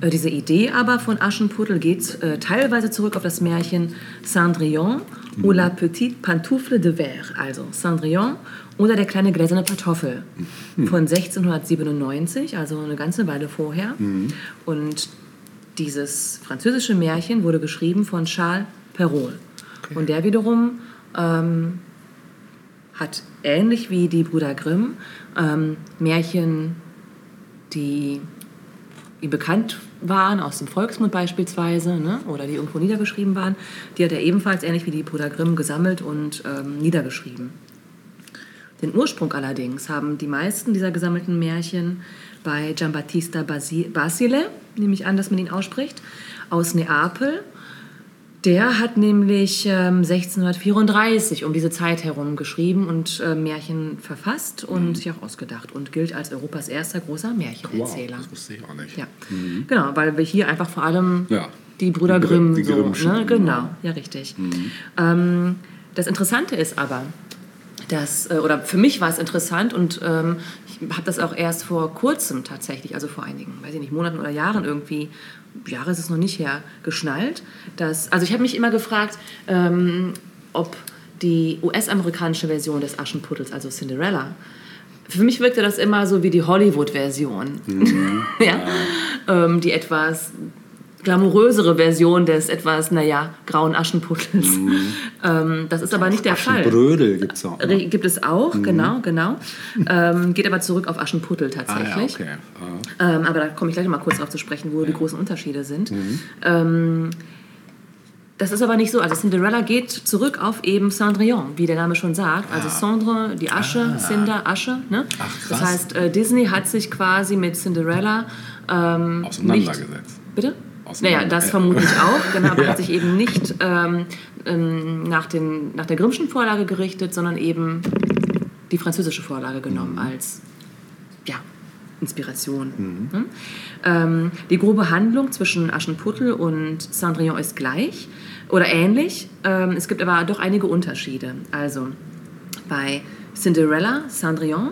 Äh, Diese Idee aber von Aschenputtel geht äh, teilweise zurück auf das Märchen Cendrillon ou la petite pantoufle de verre, also Cendrillon oder der kleine gläserne Pantoffel von 1697, also eine ganze Weile vorher. Und dieses französische Märchen wurde geschrieben von Charles Perrault. Und der wiederum ähm, hat ähnlich wie die Brüder Grimm ähm, Märchen, die ihm bekannt waren, aus dem Volksmund beispielsweise, ne? oder die irgendwo niedergeschrieben waren, die hat er ebenfalls ähnlich wie die Grimm gesammelt und ähm, niedergeschrieben. Den Ursprung allerdings haben die meisten dieser gesammelten Märchen bei Giambattista Basi- Basile, nehme ich an, dass man ihn ausspricht, aus Neapel. Der hat nämlich ähm, 1634 um diese Zeit herum geschrieben und äh, Märchen verfasst und sich auch ausgedacht und gilt als Europas erster großer Wow, Märchenerzähler. das wusste ich auch nicht. Ja, genau, weil wir hier einfach vor allem Ja. die Brüder Die Grimm- Grimm, die so, Grimmschen, ne? genau. genau, ja richtig. Ähm, das Interessante ist aber, dass, äh, oder für mich war es interessant und ähm, ich habe das auch erst vor kurzem tatsächlich, also vor einigen, weiß ich nicht, Monaten oder Jahren irgendwie, Jahre ist es noch nicht her, geschnallt, dass, also ich habe mich immer gefragt, ähm, ob die US-amerikanische Version des Aschenputtels, also Cinderella, für mich wirkte das immer so wie die Hollywood-Version. ja. Ähm, die etwas glamourösere Version des etwas, naja, grauen Aschenputtels. Ähm, das ist aber nicht der Fall. Brödel gibt es auch. ne? Gibt es auch, genau, genau. Ähm, geht aber zurück auf Aschenputtel Ah, tatsächlich. ja, okay. Ah. Ähm, aber da komme ich gleich mal kurz drauf zu sprechen, wo die großen Unterschiede sind. Mhm. Ähm, das ist aber nicht so. Also Cinderella geht zurück auf eben Cendrillon, wie der Name schon sagt. Also Cendre, die Asche, Cinder, Asche. Ne? Ah. Ach, das krass. heißt, äh, Disney hat sich quasi mit Cinderella ähm, nicht, Auseinandergesetzt. Bitte? Naja, das äh. vermutlich auch, genau, aber Ja. hat sich eben nicht ähm, ähm, nach, den, nach der Grimmschen Vorlage gerichtet, sondern eben die französische Vorlage genommen Mhm. als ja, Inspiration. Ne? Ähm, die grobe Handlung zwischen Aschenputtel und Cendrillon ist gleich oder ähnlich. Ähm, es gibt aber doch einige Unterschiede. Also bei Cinderella, Cendrillon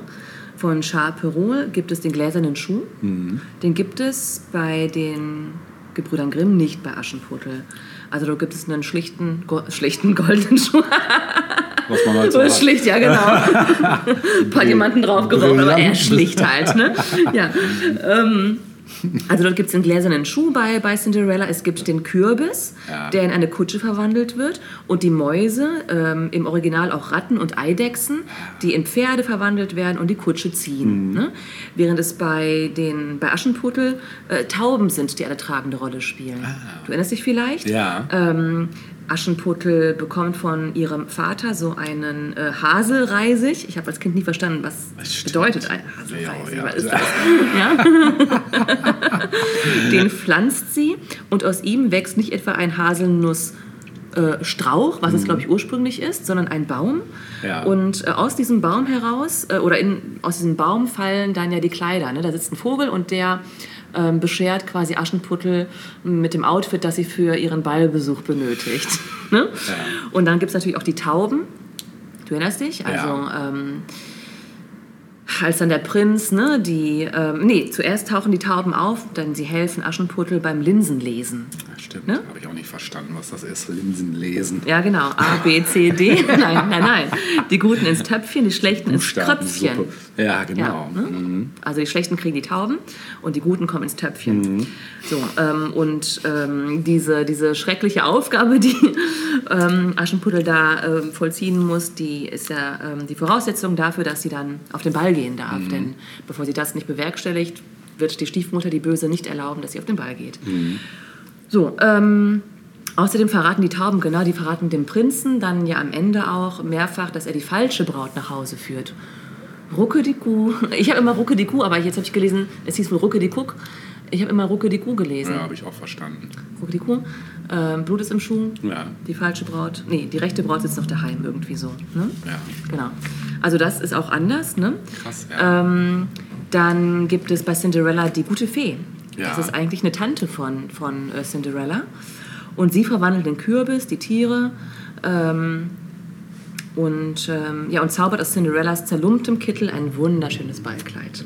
von Charles Perrault gibt es den gläsernen Schuh. Den gibt es bei den Gebrüdern Grimm, nicht bei Aschenputtel. Also da gibt es einen schlichten, go schlichten goldenen Schuh. Was man halt so schlicht, ja genau. Ein paar Diamanten draufgeworfen, aber eher schlicht halt. Ne? Ja. Ähm, also dort gibt es einen gläsernen Schuh bei, bei Cinderella. Es gibt den Kürbis, Ja. der in eine Kutsche verwandelt wird. Und die Mäuse, ähm, im Original auch Ratten und Eidechsen, die in Pferde verwandelt werden und die Kutsche ziehen. Mhm. Ne? Während es bei, den, bei Aschenputtel äh, Tauben sind, die eine tragende Rolle spielen. Du erinnerst dich vielleicht? Ah. Ja. Ähm, Aschenputtel bekommt von ihrem Vater so einen äh, Haselreisig. Ich habe als Kind nie verstanden, was Stimmt. bedeutet ein Haselreisig. Ja. Was ist das? Ja? Den pflanzt sie und aus ihm wächst nicht etwa ein Haselnuss. äh, was es glaube ich ursprünglich ist, sondern ein Baum. Ja. Und äh, aus diesem Baum heraus, äh, oder in, aus diesem Baum fallen dann ja die Kleider. Ne? Da sitzt ein Vogel und der ähm, beschert quasi Aschenputtel mit dem Outfit, das sie für ihren Ballbesuch benötigt. ne? Und dann gibt es natürlich auch die Tauben. Du erinnerst dich? Also, Ja. ähm, als dann der Prinz, ne, die, ähm, nee, zuerst tauchen die Tauben auf, dann sie helfen Aschenputtel beim Linsenlesen. Stimmt, Ne? habe ich auch nicht verstanden, was das ist. Linsen lesen. Ja, genau. A, B, C, D. Nein, nein, nein. Die Guten ins Töpfchen, die Schlechten ins Kröpfchen. Ja, genau. Ja, ne? Also die Schlechten kriegen die Tauben und die Guten kommen ins Töpfchen. So, ähm, und ähm, diese, diese schreckliche Aufgabe, die ähm, Aschenputtel da ähm, vollziehen muss, die ist ja ähm, die Voraussetzung dafür, dass sie dann auf den Ball gehen darf. Denn bevor sie das nicht bewerkstelligt, wird die Stiefmutter, die Böse, nicht erlauben, dass sie auf den Ball geht. So, ähm, außerdem verraten die Tauben, genau, die verraten dem Prinzen dann ja am Ende auch mehrfach, dass er die falsche Braut nach Hause führt. Rucke die Kuh. Ich habe immer Rucke die Kuh, aber jetzt habe ich gelesen, es hieß wohl Rucke die Kuck. Ich habe immer Rucke die Kuh gelesen. Ja, habe ich auch verstanden. Rucke die Kuh. Ähm, Blut ist im Schuh. Ja. Die falsche Braut. Nee, die rechte Braut sitzt noch daheim, irgendwie so. Ne? Ja. Genau. Also das ist auch anders. Ne? Krass, ja. Ähm, dann gibt es bei Cinderella die gute Fee. Ja. Das ist eigentlich eine Tante von, von äh, Cinderella. Und sie verwandelt den Kürbis, die Tiere ähm, und, ähm, ja, und zaubert aus Cinderellas zerlumptem Kittel ein wunderschönes Ballkleid.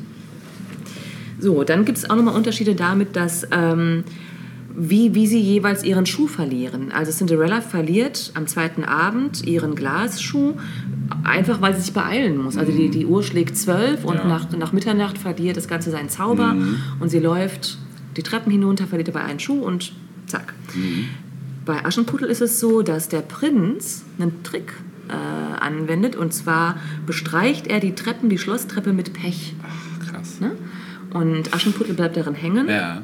So, dann gibt es auch nochmal Unterschiede damit, dass ähm, wie, wie sie jeweils ihren Schuh verlieren. Also Cinderella verliert am zweiten Abend ihren Glasschuh, einfach weil sie sich beeilen muss. Also die, die Uhr schlägt zwölf und Ja. nach, nach Mitternacht verliert das Ganze seinen Zauber und sie läuft die Treppen hinunter, verliert dabei einen Schuh und zack. Bei Aschenputtel ist es so, dass der Prinz einen Trick äh, anwendet und zwar bestreicht er die Treppen, die Schlosstreppe mit Pech. Krass. Ne? Und Aschenputtel bleibt darin hängen Ja.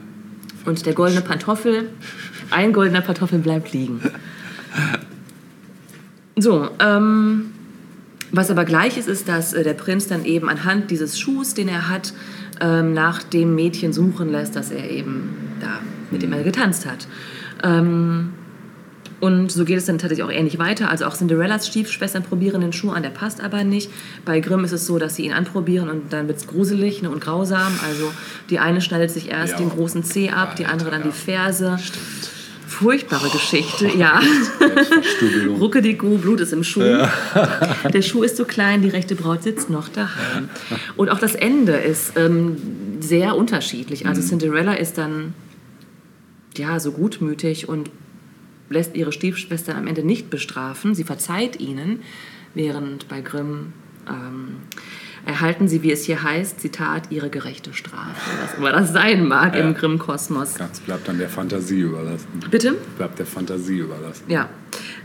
Und der goldene Pantoffel, ein goldener Pantoffel bleibt liegen. So, ähm, was aber gleich ist, ist, dass äh, der Prinz dann eben anhand dieses Schuhs, den er hat, ähm, nach dem Mädchen suchen lässt, das er eben da, mit dem er getanzt hat. Ähm, und so geht es dann tatsächlich auch ähnlich weiter. Also auch Cinderellas Stiefschwestern probieren den Schuh an, der passt aber nicht. Bei Grimm ist es so, dass sie ihn anprobieren und dann wird es gruselig ne, und grausam. Also die eine schneidet sich erst Ja. den großen Zeh ab, die andere dann ja. die Ferse. Furchtbare Geschichte, ja. Selbstverstümmelung. Rucke die Kuh, Blut ist im Schuh. Der Schuh ist so klein, die rechte Braut sitzt noch daheim. Und auch das Ende ist ähm, sehr unterschiedlich. Also Cinderella ist dann ja so gutmütig und lässt ihre Stiefschwestern am Ende nicht bestrafen. Sie verzeiht ihnen, während bei Grimm ähm, erhalten sie, wie es hier heißt, Zitat, ihre gerechte Strafe. Was immer das sein mag Ja. im Grimm-Kosmos. Das bleibt dann der Fantasie überlassen. Bitte? Bleibt der Fantasie überlassen. Ja.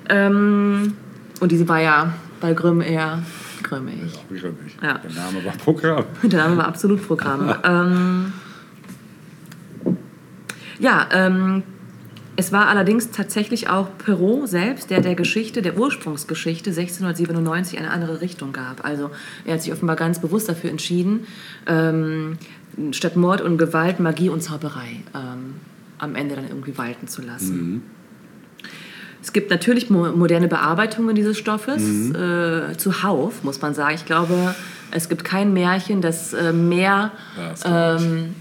Ähm, und diese war ja bei Grimm eher grimmig. Auch wieder nicht. Ja. Der Name war Programm. Der Name war absolut Programm. ähm, ja, ähm, es war allerdings tatsächlich auch Perrault selbst, der der Geschichte, der Ursprungsgeschichte 1697 eine andere Richtung gab. Also er hat sich offenbar ganz bewusst dafür entschieden, ähm, statt Mord und Gewalt Magie und Zauberei ähm, am Ende dann irgendwie walten zu lassen. Es gibt natürlich mo moderne Bearbeitungen dieses Stoffes, äh, zuhauf, muss man sagen. Ich glaube, es gibt kein Märchen, das äh, mehr Ja, das ähm,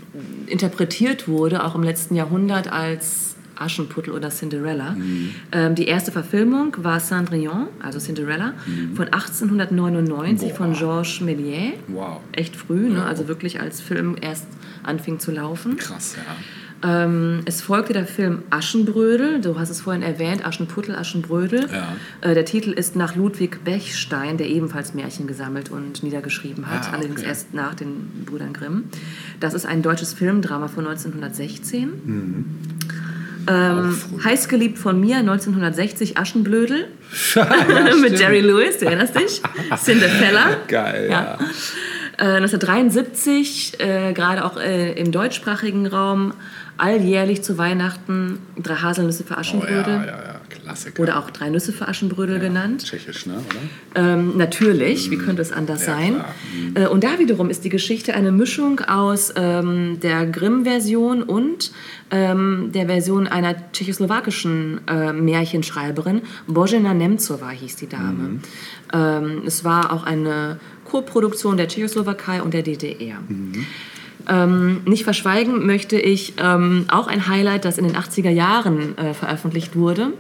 interpretiert wurde, auch im letzten Jahrhundert, als Aschenputtel oder Cinderella. Mhm. Ähm, die erste Verfilmung war Cendrillon, also Cinderella, von 1899 von Mhm. Boah. Georges Méliès. Wow. Echt früh, ne? Ja. also wirklich als Film erst anfing zu laufen. Krass, ja. Ähm, es folgte der Film Aschenbrödel, du hast es vorhin erwähnt, Aschenputtel, Aschenbrödel. Ja. Äh, der Titel ist nach Ludwig Bechstein, der ebenfalls Märchen gesammelt und niedergeschrieben hat, Ah, allerdings okay. erst nach den Brüdern Grimm. Das ist ein deutsches Filmdrama von 1916. Mhm. Ähm, heiß geliebt von mir 1960 Aschenblödel mit Jerry Lewis, du erinnerst dich? Cinderella. Geil, ja. Äh, 1973, äh, gerade auch äh, im deutschsprachigen Raum, alljährlich zu Weihnachten drei Haselnüsse für Oh, ja, ja, ja, Klassiker. Oder auch drei Nüsse für Aschenbrödel genannt. Tschechisch, ne? Oder? Ähm, natürlich, wie könnte es anders Ja, sein? Äh, und da wiederum ist die Geschichte eine Mischung aus ähm, der Grimm-Version und ähm, der Version einer tschechoslowakischen äh, Märchenschreiberin. Božena Nemcová hieß die Dame. Ähm, es war auch eine Koproduktion der Tschechoslowakei und der DDR. Ähm, nicht verschweigen möchte ich ähm, auch ein Highlight, das in den 80er Jahren äh, veröffentlicht wurde.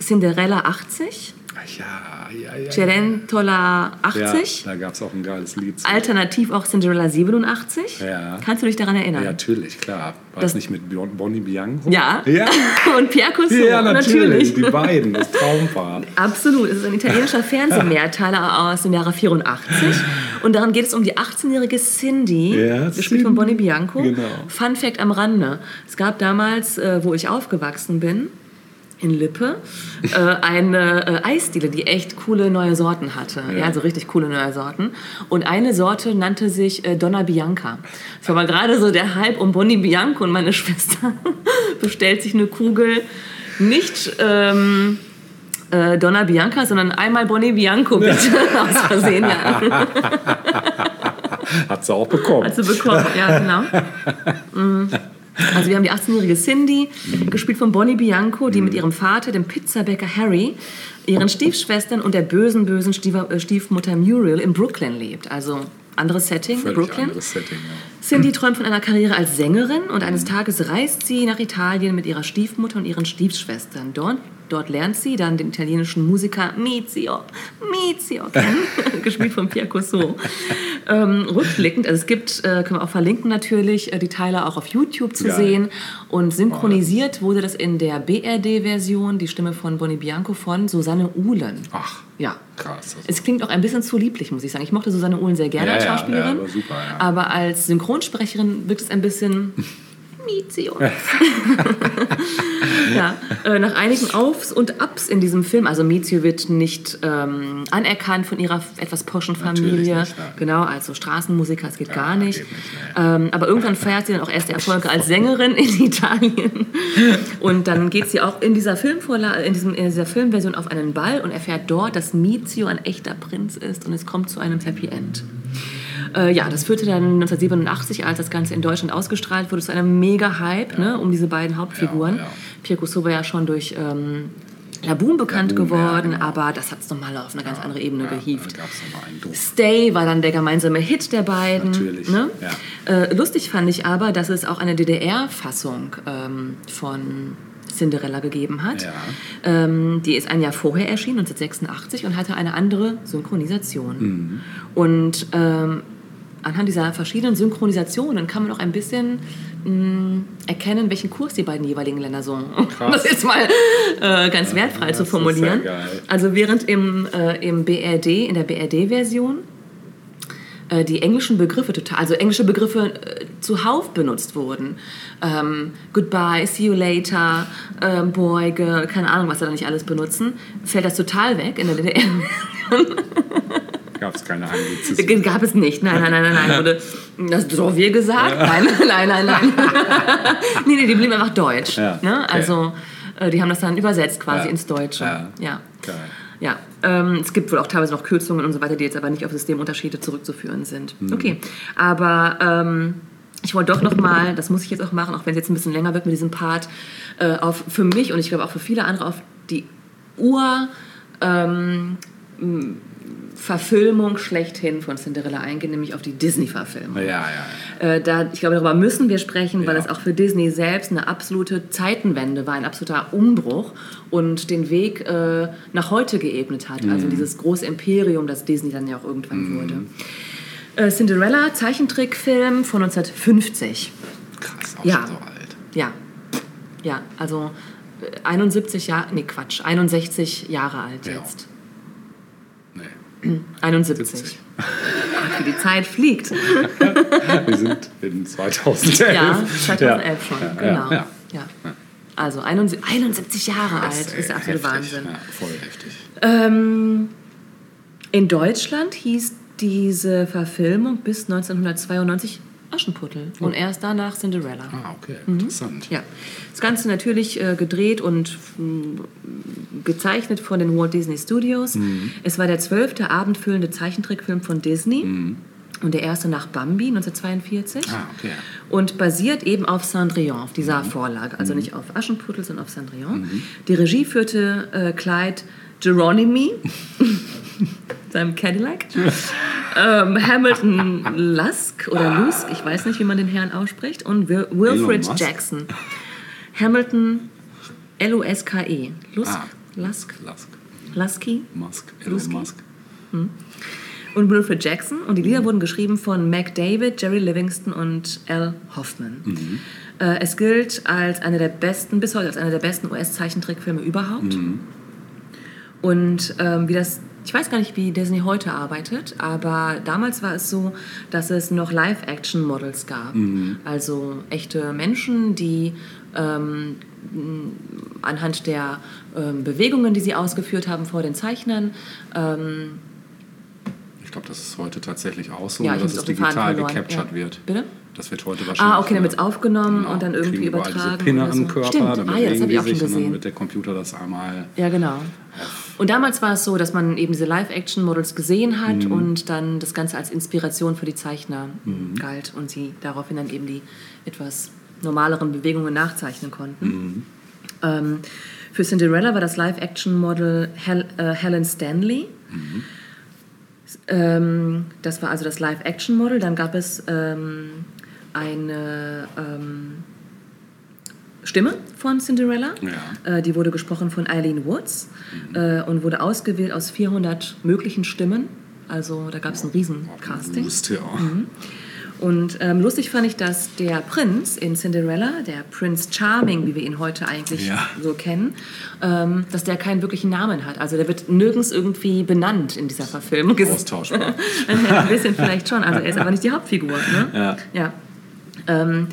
Cinderella 80. Ach Ja, ja, ja. Cerentola ja, 80, da gab es auch ein geiles Lied. zu. alternativ auch Cinderella 87. Ja. Kannst du dich daran erinnern? Ja, natürlich, klar. War Das- es nicht mit Bon- Bonnie Bianco? Ja. Ja, Und Pierre Cosso, ja natürlich. natürlich. Die beiden, das Traumpaar. Absolut, es ist ein italienischer Fernsehmehrteiler aus dem Jahre 84 und daran geht es um die 18-jährige Cindy, Ja, gespielt von Cindy, Bonnie Bianco. genau. Fun Fact am Rande, es gab damals, äh, wo ich aufgewachsen bin, in Lippe, äh, eine äh, Eisdiele, die echt coole neue Sorten hatte. Ja. also richtig coole neue Sorten. Und eine Sorte nannte sich äh, Donna Bianca. Es war gerade so der Hype um Bonnie Bianco und meine Schwester bestellt sich eine Kugel nicht ähm, äh, Donna Bianca, sondern einmal Bonnie Bianco bitte. Aus Versehen, ja. Hat sie auch bekommen. Hat sie bekommen, ja, genau. Mm. Also wir haben die 18-jährige Cindy, gespielt von Bonnie Bianco, die mit ihrem Vater, dem Pizzabäcker Harry, ihren Stiefschwestern und der bösen, bösen äh, Stiefmutter Muriel in Brooklyn lebt. Also anderes Setting, Völlig Brooklyn. anderes Setting, ja. Cindy träumt von einer Karriere als Sängerin und eines Tages reist sie nach Italien mit ihrer Stiefmutter und ihren Stiefschwestern. Dort, dort lernt sie dann den italienischen Musiker Mizio, Mizio kennen, gespielt von Pierre Cosso. Ähm, rückblickend, also es gibt, äh, können wir auch verlinken natürlich, äh, die Teile auch auf YouTube zu Geil. sehen. Und synchronisiert wurde das in der BRD-Version, die Stimme von Bonnie Bianco von Susanne Uhlen. Ach, Ja. krass. Also, Es klingt auch ein bisschen zu lieblich, muss ich sagen. Ich mochte Susanne Uhlen sehr gerne Ja, als ja, Schauspielerin. ja, aber super, ja. Aber als Synchronsprecherin wirkt es ein bisschen Mizio. ja, äh, nach einigen Aufs und Ups in diesem Film, also Mizio wird nicht ähm, anerkannt von ihrer etwas poschen Familie. nicht. Genau, also Straßenmusiker, es geht gar geht nicht. nicht, ähm, aber irgendwann feiert sie dann auch erste Erfolge als Sängerin in Italien. Und dann geht sie auch in dieser, Filmvorla in, diesem, in dieser Filmversion auf einen Ball und erfährt dort, dass Mizio ein echter Prinz ist und es kommt zu einem Happy End. Äh, ja, das führte dann 1987, als das Ganze in Deutschland ausgestrahlt wurde, zu einem Mega-Hype ne, um diese beiden Hauptfiguren. Ja, ja. Pierre Cousseau war ja schon durch ähm, Laboon bekannt Laboon, ja, geworden, genau. aber das hat es nochmal auf eine ganz andere Ebene ja, gehievt. Stay war dann der gemeinsame Hit der beiden. Natürlich, Ne? ja. Äh, lustig fand ich aber, dass es auch eine DDR-Fassung ähm, von Cinderella gegeben hat. Ja. Ähm, die ist ein Jahr vorher erschienen, 1986, und hatte eine andere Synchronisation. Mhm. Und ähm, anhand dieser verschiedenen Synchronisationen kann man auch ein bisschen mh, erkennen, welchen Kurs die beiden jeweiligen Länder so. Das ist mal äh, ganz wertfrei zu das ist formulieren. Also während im, äh, im BRD, in der BRD-Version, äh, die englischen Begriffe total, also englische Begriffe äh, zuhauf benutzt wurden. Ähm, goodbye, see you later, ähm, boy, girl, keine Ahnung, was sie da nicht alles benutzen, fällt das total weg in der DDR. Gab es keine Anglizismen. Gab es nicht, nein, nein, nein, nein, nein. Wurde, das wir gesagt? Nein, nein, nein, nein. nee, nee, die blieben einfach deutsch. Ja, Ne? okay. Also, äh, die haben das dann übersetzt quasi Ja. ins Deutsche. Ja. ja. Geil. Ja, ähm, es gibt wohl auch teilweise noch Kürzungen und so weiter, die jetzt aber nicht auf Systemunterschiede zurückzuführen sind. Mhm. Okay, aber ähm, ich wollte doch noch mal, das muss ich jetzt auch machen, auch wenn es jetzt ein bisschen länger wird mit diesem Part, äh, auf für mich und ich glaube auch für viele andere auf die Ur ähm, Verfilmung schlechthin von Cinderella eingehen, nämlich auf die Disney-Verfilmung. Ja, ja, ja. Äh, da, ich glaube, darüber müssen wir sprechen, weil es auch für Disney selbst eine absolute Zeitenwende war, ein absoluter Umbruch und den Weg äh, nach heute geebnet hat. Mhm. Also dieses große Imperium, das Disney dann ja auch irgendwann wurde. Äh, Cinderella, Zeichentrickfilm von 1950. Krass. auch Ja. schon so alt. Ja. Ja, also äh, 71 Jahre, nee Quatsch, 61 Jahre alt jetzt. Nee. 71. 70. Wie die Zeit fliegt. Wir sind in 2011. Ja, 2011 schon, Ja, genau. Ja, Ja. Also 71, 71 Jahre alt, ist der heftig. absolute Wahnsinn. Voll heftig. Ähm, in Deutschland hieß diese Verfilmung bis 1992 Aschenputtel und erst danach Cinderella. Ah, okay, interessant. Ja, das Ganze natürlich äh, gedreht und mh, gezeichnet von den Walt Disney Studios. Mhm. Es war der zwölfte abendfüllende Zeichentrickfilm von Disney Mhm. und der erste nach Bambi 1942 Ah, okay. und basiert eben auf Cendrillon, auf Mhm. dieser Vorlage. Also nicht auf Aschenputtel, sondern auf Cendrillon. Die Regie führte äh, Clyde Geronimi, seinem Cadillac. ähm, Hamilton Lusk oder Lusk, ich weiß nicht, wie man den Herrn ausspricht, und Wil Wilfred? Jackson. Hamilton L-U-S-K-E. Lusk? Ah. Lusk? Lusk. Lusky? Musk. Elon? Musk. und Wilfred Jackson. Und die Lieder wurden geschrieben von Mac David, Jerry Livingston und Al Hoffman. Äh, es gilt als einer der besten, bis heute als einer der besten US-Zeichentrickfilme überhaupt. Und ähm, wie das, ich weiß gar nicht, wie Disney heute arbeitet, aber damals war es so, dass es noch Live-Action-Models gab. Also echte Menschen, die ähm, anhand der ähm, Bewegungen, die sie ausgeführt haben vor den Zeichnern, ähm, Ich glaube, das ist heute tatsächlich auch so, Ja, dass es digital gecaptured Ja. wird. Bitte? Das wird heute wahrscheinlich. Ah, okay, dann wird es aufgenommen Genau, und dann irgendwie übertragen. Diese Pinne oder am so. Körper, Stimmt, dann ah, ja, das ich auch schon und dann gesehen. wird der Computer das einmal. Ja, genau. Und damals war es so, dass man eben diese Live-Action-Models gesehen hat Mhm. und dann das Ganze als Inspiration für die Zeichner galt und sie daraufhin dann eben die etwas normaleren Bewegungen nachzeichnen konnten. Mhm. Ähm, für Cinderella war das Live-Action-Model Hel äh, Helen Stanley. Mhm. Ähm, das war also das Live-Action-Model. Dann gab es ähm, eine ähm, Stimme von Cinderella. Ja. Äh, die wurde gesprochen von Eileen Woods äh, und wurde ausgewählt aus 400 möglichen Stimmen. Also da gab es ein Riesen-Casting. Lust, ja. Und ähm, lustig fand ich, dass der Prinz in Cinderella, der Prince Charming, wie wir ihn heute eigentlich Ja. so kennen, ähm, dass der keinen wirklichen Namen hat. Also der wird nirgends irgendwie benannt in dieser Verfilmung. Austauschbar. Ein bisschen vielleicht schon. Also er ist aber nicht die Hauptfigur. Ne? Ja. ja. Ähm,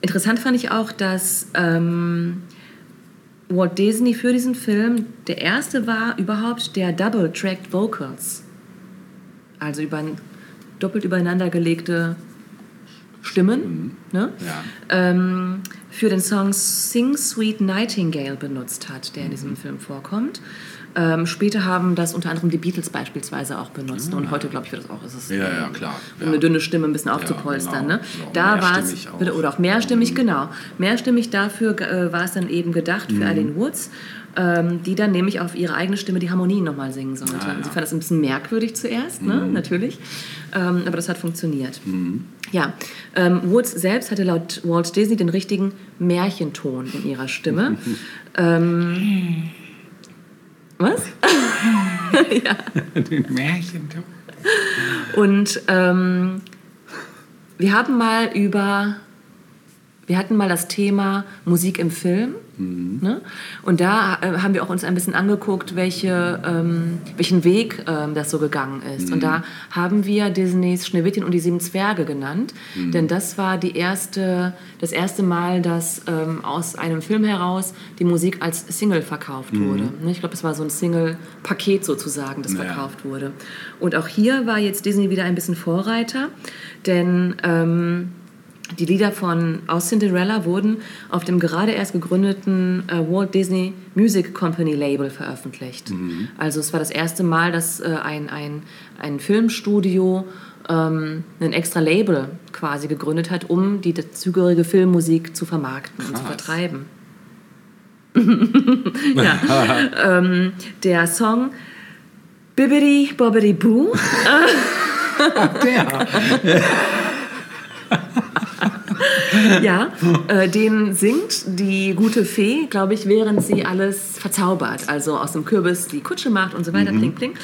interessant fand ich auch, dass ähm, Walt Disney für diesen Film der erste war überhaupt, der Double-Tracked Vocals, also über, doppelt übereinander gelegte Stimmen, ne? Ja. ähm, für den Song Sing Sweet Nightingale benutzt hat, der in diesem Film vorkommt. Ähm, später haben das unter anderem die Beatles beispielsweise auch benutzt. Und heute, glaube ich, wird das auch. Ist es, Ja, ja, klar. Um Ja. eine dünne Stimme ein bisschen aufzupolstern. genau. Ne? Auch Da war es, oder auch mehrstimmig, genau. Mehrstimmig dafür äh, war es dann eben gedacht Mhm. für Eileen Woods, ähm, die dann nämlich auf ihre eigene Stimme die Harmonien nochmal singen sollte. Ah. Mhm. Sie fand das ein bisschen merkwürdig zuerst, ne? natürlich. Ähm, aber das hat funktioniert. Ja, ähm, Woods selbst hatte laut Walt Disney den richtigen Märchenton in ihrer Stimme. ähm, was? Den Märchen. Und ähm, wir haben mal über, wir hatten mal das Thema Musik im Film. Ne? Und da äh, haben wir auch uns ein bisschen angeguckt, welche, ähm, welchen Weg ähm, das so gegangen ist. Und da haben wir Disneys Schneewittchen und die sieben Zwerge genannt. Denn das war die erste, das erste Mal, dass ähm, aus einem Film heraus die Musik als Single verkauft wurde. Ne? Ich glaube, es war so ein Single-Paket sozusagen, das Ja. verkauft wurde. Und auch hier war jetzt Disney wieder ein bisschen Vorreiter, denn ähm, die Lieder von aus Cinderella wurden auf dem gerade erst gegründeten äh, Walt Disney Music Company Label veröffentlicht. Also es war das erste Mal, dass äh, ein, ein, ein Filmstudio ähm, ein extra Label quasi gegründet hat, um die dazugehörige Filmmusik zu vermarkten und zu Krass. vertreiben. ja. ähm, der Song Bibbidi Bobbidi Boo ja, äh, den singt die gute Fee, glaube ich, während sie alles verzaubert. Also aus dem Kürbis die Kutsche macht und so weiter, Mhm. pling, pling.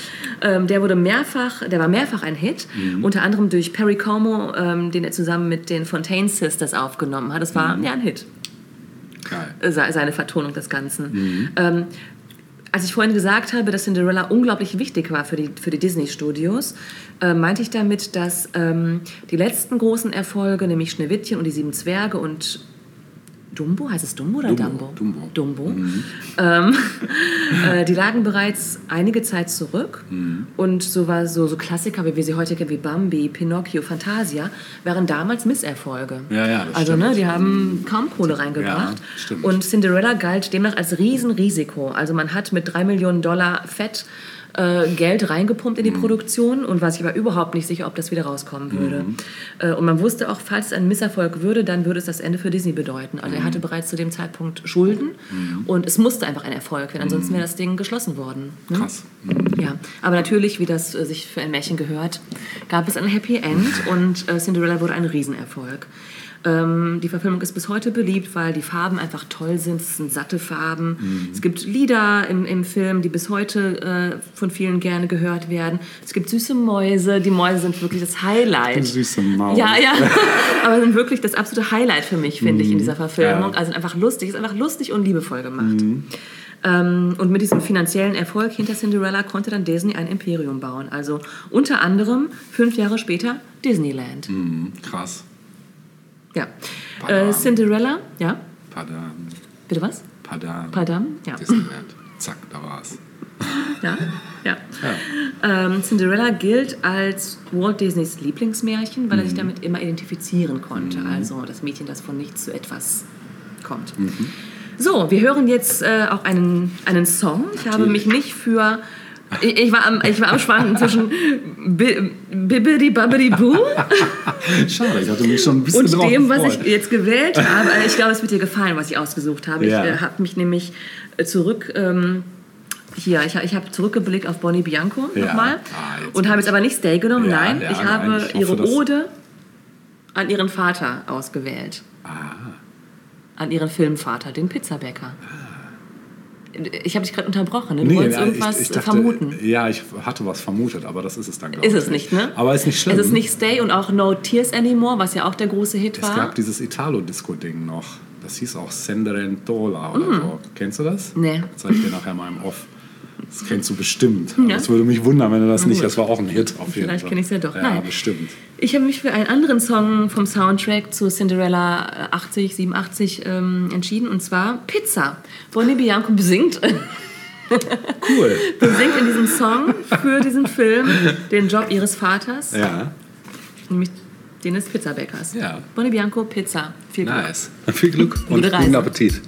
Ähm, der wurde mehrfach, der war mehrfach ein Hit, Mhm. unter anderem durch Perry Como, ähm, den er zusammen mit den Fontaine Sisters aufgenommen hat. Das war Mhm. ja ein Hit Geil. äh, se- seine Vertonung des Ganzen. Mhm. Ähm, als ich vorhin gesagt habe, dass Cinderella unglaublich wichtig war für die, für die Disney-Studios, äh, meinte ich damit, dass ähm, die letzten großen Erfolge, nämlich Schneewittchen und die Sieben Zwerge und Dumbo, heißt es Dumbo oder Dumbo, Dumbo? Dumbo. Mhm. Ähm, äh, die lagen bereits einige Zeit zurück Mhm. und so war so, so Klassiker, wie wir sie heute kennen, wie Bambi, Pinocchio, Fantasia, waren damals Misserfolge. Ja, ja, Also stimmt. ne, die haben kaum Kohle reingebracht. Ja, stimmt. und Cinderella galt demnach als Riesenrisiko. Also man hat mit drei Millionen Dollar Fett äh, Geld reingepumpt Mhm. in die Produktion und war sich aber überhaupt nicht sicher, ob das wieder rauskommen würde. Mhm. Äh, und man wusste auch, falls es ein Misserfolg würde, dann würde es das Ende für Disney bedeuten. Also Mhm. er hatte bereits zu dem Zeitpunkt Schulden und es musste einfach ein Erfolg werden, ansonsten wäre das Ding geschlossen worden. ne? Mhm. Krass. Mhm. Ja, aber natürlich, wie das äh, sich für ein Märchen gehört, gab es ein Happy End und äh, Cinderella wurde ein Riesenerfolg. Ähm, die Verfilmung ist bis heute beliebt, weil die Farben einfach toll sind. Es sind satte Farben. Mhm. Es gibt Lieder im, im Film, die bis heute äh, von vielen gerne gehört werden. Es gibt süße Mäuse. Die Mäuse sind wirklich das Highlight. Du süße Maus. Ja, ja. Aber sind wirklich das absolute Highlight für mich, finde ich, in dieser Verfilmung. Ja. Also sind einfach lustig, ist einfach lustig und liebevoll gemacht. Ähm, und mit diesem finanziellen Erfolg hinter Cinderella konnte dann Disney ein Imperium bauen. Also unter anderem fünf Jahre später Disneyland. Mhm. Krass. Ja. Äh, Cinderella, ja, Padam. bitte was? Padam. Padam, ja. Disneyland. Zack, da war's. Ja, ja. Ähm, Cinderella gilt als Walt Disneys Lieblingsmärchen, weil er sich damit immer identifizieren konnte. Also das Mädchen, das von nichts zu etwas kommt. So, wir hören jetzt äh, auch einen, einen Song. Ich habe mich nicht für... Ich, ich, war am, ich war am Schwanken zwischen Bi- Bibbidi Babbidi Boo Schade, ich hatte mich schon ein bisschen und drauf dem, was gefreut. ich jetzt gewählt habe. Ich glaube, es wird dir gefallen, was ich ausgesucht habe. Ja. Ich äh, habe mich nämlich äh, zurück. Ähm, hier, ich, ich habe zurückgeblickt auf Bonnie Bianco Ja. nochmal Ah, und habe jetzt aber nicht Stay genommen. Ja, Nein, ich habe ich hoffe, ihre Ode an ihren Vater ausgewählt. Ah. An ihren Filmvater, den Pizzabäcker. Ich habe dich gerade unterbrochen. Ne? Du wolltest ja, irgendwas ich, ich dachte, vermuten. Ja, ich hatte was vermutet, aber das ist es dann, glaube Ist ich. es nicht, ne? Aber ist nicht schlimm. Es ist nicht Stay und auch No Tears Anymore, was ja auch der große Hit Es war. gab dieses Italo-Disco-Ding noch. Das hieß auch Senderentola oder so. Kennst du das? Mm. Nee. Zeig ich dir nachher mal im Off. Das kennst du bestimmt. Ja. Das würde mich wundern, wenn du das nicht. Das war auch ein Hit auf jeden Vielleicht Fall. kenn ich's ja doch. Ja, Nein. bestimmt. Ich habe mich für einen anderen Song vom Soundtrack zu Cinderella äh, 80, 87 ähm, entschieden und zwar Pizza. Bonnie Bianco besingt, Cool. besingt in diesem Song für diesen Film den Job ihres Vaters, Ja, nämlich den des Pizzabäckers. Ja. Bonnie Bianco, Pizza. Viel Glück. nice. Viel Glück und guten Appetit.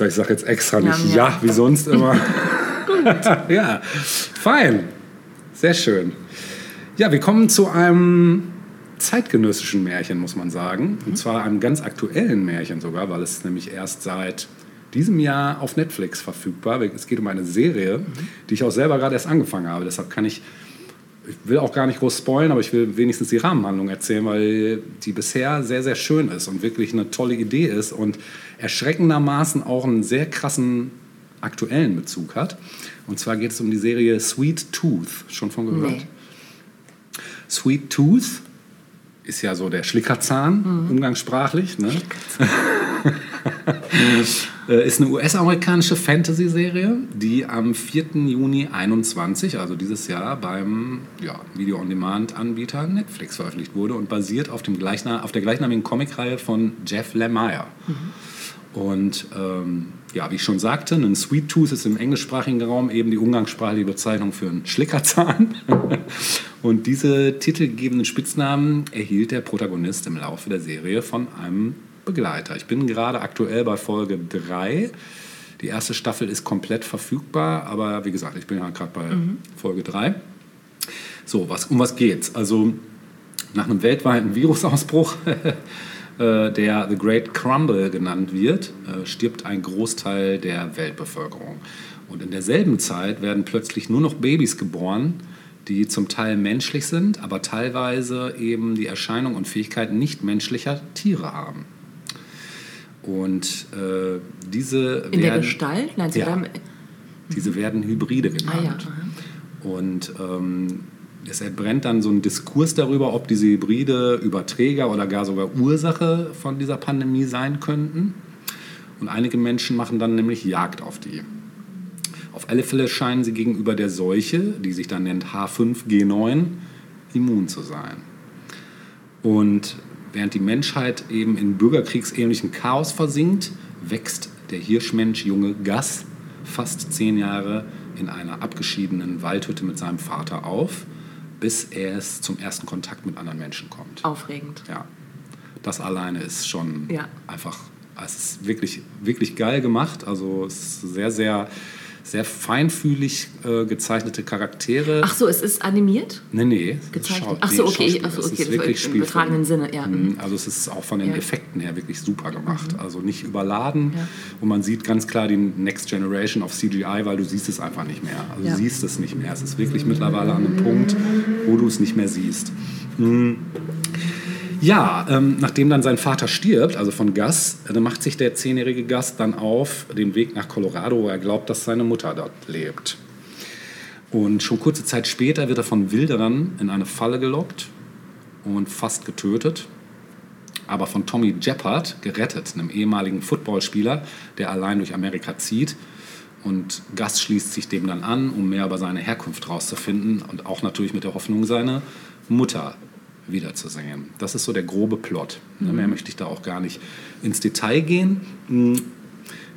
Pizza, ich sag jetzt extra nicht ja, yum. wie sonst immer. ja, fein. Sehr schön. Ja, wir kommen zu einem zeitgenössischen Märchen, muss man sagen. Und zwar einem ganz aktuellen Märchen sogar, weil es nämlich erst seit diesem Jahr auf Netflix verfügbar. Es geht um eine Serie, die ich auch selber gerade erst angefangen habe. Deshalb kann ich, ich will auch gar nicht groß spoilen, aber ich will wenigstens die Rahmenhandlung erzählen, weil die bisher sehr, sehr schön ist und wirklich eine tolle Idee ist und erschreckendermaßen auch einen sehr krassen aktuellen Bezug hat. Und zwar geht es um die Serie Sweet Tooth. Schon von gehört? Nee. Sweet Tooth ist ja so der Schlickerzahn, umgangssprachlich. Ne? Äh, ist eine US-amerikanische Fantasy-Serie, die am 4. Juni 21, also dieses Jahr, beim ja, Video-on-Demand-Anbieter Netflix veröffentlicht wurde und basiert auf, dem gleichna auf der gleichnamigen Comicreihe von Jeff Lemire. Und ähm, ja, wie ich schon sagte, ein Sweet Tooth ist im englischsprachigen Raum eben die umgangssprachliche Bezeichnung für einen Schlickerzahn. Und diese titelgebenden Spitznamen erhielt der Protagonist im Laufe der Serie von einem Begleiter. Ich bin gerade aktuell bei Folge 3. Die erste Staffel ist komplett verfügbar, aber wie gesagt, ich bin ja gerade bei Folge 3. So, was, um was geht's? Also nach einem weltweiten Virusausbruch, äh, der The Great Crumble genannt wird, äh, stirbt ein Großteil der Weltbevölkerung. Und in derselben Zeit werden plötzlich nur noch Babys geboren, die zum Teil menschlich sind, aber teilweise eben die Erscheinung und Fähigkeiten nicht menschlicher Tiere haben. Und äh, diese In der werden, Gestalt? Nein, sie Ja. haben, diese werden Hybride genannt. Ah ja. Und ähm, es entbrennt dann so ein Diskurs darüber, ob diese Hybride Überträger oder gar sogar Ursache von dieser Pandemie sein könnten. Und einige Menschen machen dann nämlich Jagd auf die. Auf alle Fälle scheinen sie gegenüber der Seuche, die sich dann nennt H5G9, immun zu sein. Und während die Menschheit eben in bürgerkriegsähnlichem Chaos versinkt, wächst der Hirschmensch junge Gas fast zehn Jahre in einer abgeschiedenen Waldhütte mit seinem Vater auf, bis er es zum ersten Kontakt mit anderen Menschen kommt. Aufregend. Ja, das alleine ist schon Ja. einfach, es ist wirklich, wirklich geil gemacht. Also es ist sehr, sehr, sehr feinfühlig äh, gezeichnete Charaktere. Ach so, es ist animiert? Nee, nee. es ist Gezeichnet? Ach so, nee, okay, ach so, Es okay, ist das wirklich im übertragenen. Sinne, ja. Mhm, Also es ist auch von den Ja. Mhm. Effekten her wirklich super gemacht. Also nicht überladen. Und man sieht ganz klar die Next Generation of CGI, weil du siehst es einfach nicht mehr. Also Ja. du siehst es nicht mehr. Es ist wirklich mittlerweile an einem Punkt, wo du es nicht mehr siehst. Mhm. Ja, ähm, nachdem dann sein Vater stirbt, also von Gus, äh, dann macht sich der zehnjährige Gus dann auf den Weg nach Colorado, wo er glaubt, dass seine Mutter dort lebt. Und schon kurze Zeit später wird er von Wilderern in eine Falle gelockt und fast getötet. Aber von Tommy Jeppard gerettet, einem ehemaligen Footballspieler, der allein durch Amerika zieht. Und Gus schließt sich dem dann an, um mehr über seine Herkunft rauszufinden und auch natürlich mit der Hoffnung, seine Mutter wiederzusehen. Das ist so der grobe Plot. Ne, Mehr möchte ich da auch gar nicht ins Detail gehen. Mm,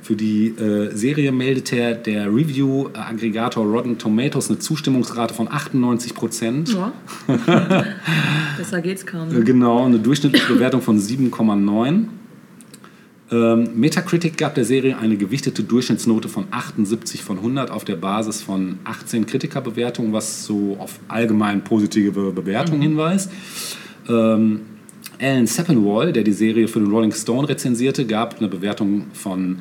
Für die äh, Serie meldet der, Review-Aggregator Rotten Tomatoes eine Zustimmungsrate von 98 Prozent. Ja. Besser geht's kaum. Genau, eine durchschnittliche Bewertung von 7,9. Ähm, Metacritic gab der Serie eine gewichtete Durchschnittsnote von 78 von 100 auf der Basis von 18 Kritikerbewertungen, was so auf allgemein positive Bewertungen hinweist. Ähm, Alan Sepinwall, der die Serie für den Rolling Stone rezensierte, gab eine Bewertung von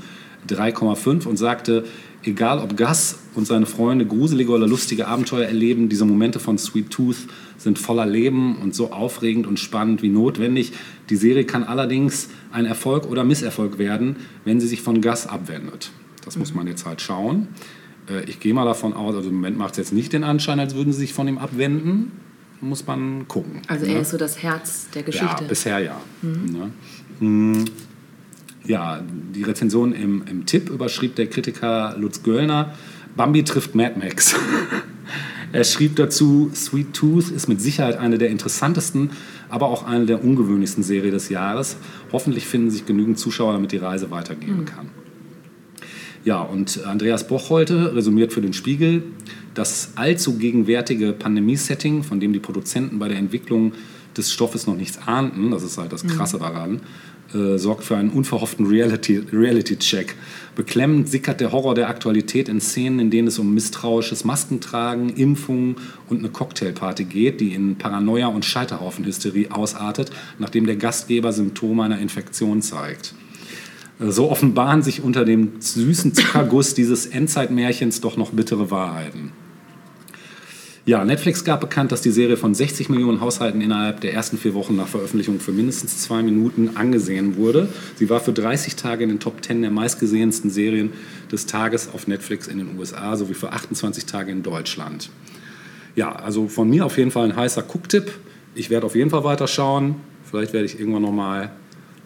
3,5 und sagte, egal ob Gus und seine Freunde gruselige oder lustige Abenteuer erleben, diese Momente von Sweet Tooth sind voller Leben und so aufregend und spannend wie notwendig. Die Serie kann allerdings ein Erfolg oder Misserfolg werden, wenn sie sich von Gus abwendet. Das muss man jetzt halt schauen. Äh, Ich gehe mal davon aus, also im Moment macht es jetzt nicht den Anschein, als würden sie sich von ihm abwenden. Muss man gucken. Also ne? er ist so das Herz der Geschichte. Ja, bisher ja. Ne? Mm, Ja, die Rezension im, im Tipp überschrieb der Kritiker Lutz Göllner, Bambi trifft Mad Max. er schrieb dazu, Sweet Tooth ist mit Sicherheit eine der interessantesten, aber auch eine der ungewöhnlichsten Serien des Jahres. Hoffentlich finden sich genügend Zuschauer, damit die Reise weitergehen kann. Ja, und Andreas Bocholte resümiert für den Spiegel, das allzu gegenwärtige Pandemie-Setting, von dem die Produzenten bei der Entwicklung des Stoffes noch nichts ahnten, das ist halt das Krasse daran, äh, sorgt für einen unverhofften Reality- Reality-Check. Beklemmend sickert der Horror der Aktualität in Szenen, in denen es um misstrauisches Maskentragen, Impfungen und eine Cocktailparty geht, die in Paranoia und Scheiterhaufenhysterie ausartet, nachdem der Gastgeber Symptome einer Infektion zeigt. Äh, So offenbaren sich unter dem süßen Zuckerguss dieses Endzeitmärchens doch noch bittere Wahrheiten. Ja, Netflix gab bekannt, dass die Serie von 60 Millionen Haushalten innerhalb der ersten vier Wochen nach Veröffentlichung für mindestens zwei Minuten angesehen wurde. Sie war für 30 Tage in den Top 10 der meistgesehensten Serien des Tages auf Netflix in den USA sowie für 28 Tage in Deutschland. Ja, also von mir auf jeden Fall ein heißer Gucktipp. Ich werde auf jeden Fall weiterschauen. Vielleicht werde ich irgendwann noch mal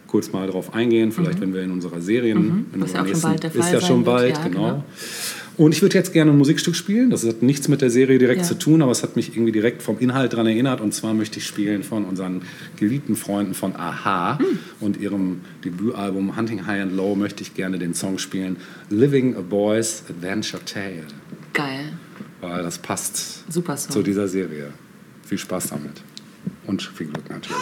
kurz mal drauf eingehen. Vielleicht, wenn wir in unserer Serien, in Mhm. Ja unserer bald der ist ja schon wird, bald, ja, genau. genau. Und ich würde jetzt gerne ein Musikstück spielen. Das hat nichts mit der Serie direkt Ja. zu tun, aber es hat mich irgendwie direkt vom Inhalt daran erinnert. Und zwar möchte ich spielen von unseren geliebten Freunden von Aha Hm. und ihrem Debütalbum Hunting High and Low möchte ich gerne den Song spielen Living a Boy's Adventure Tale. Geil. Weil das passt Super Song. zu dieser Serie. Viel Spaß damit. Und viel Glück natürlich.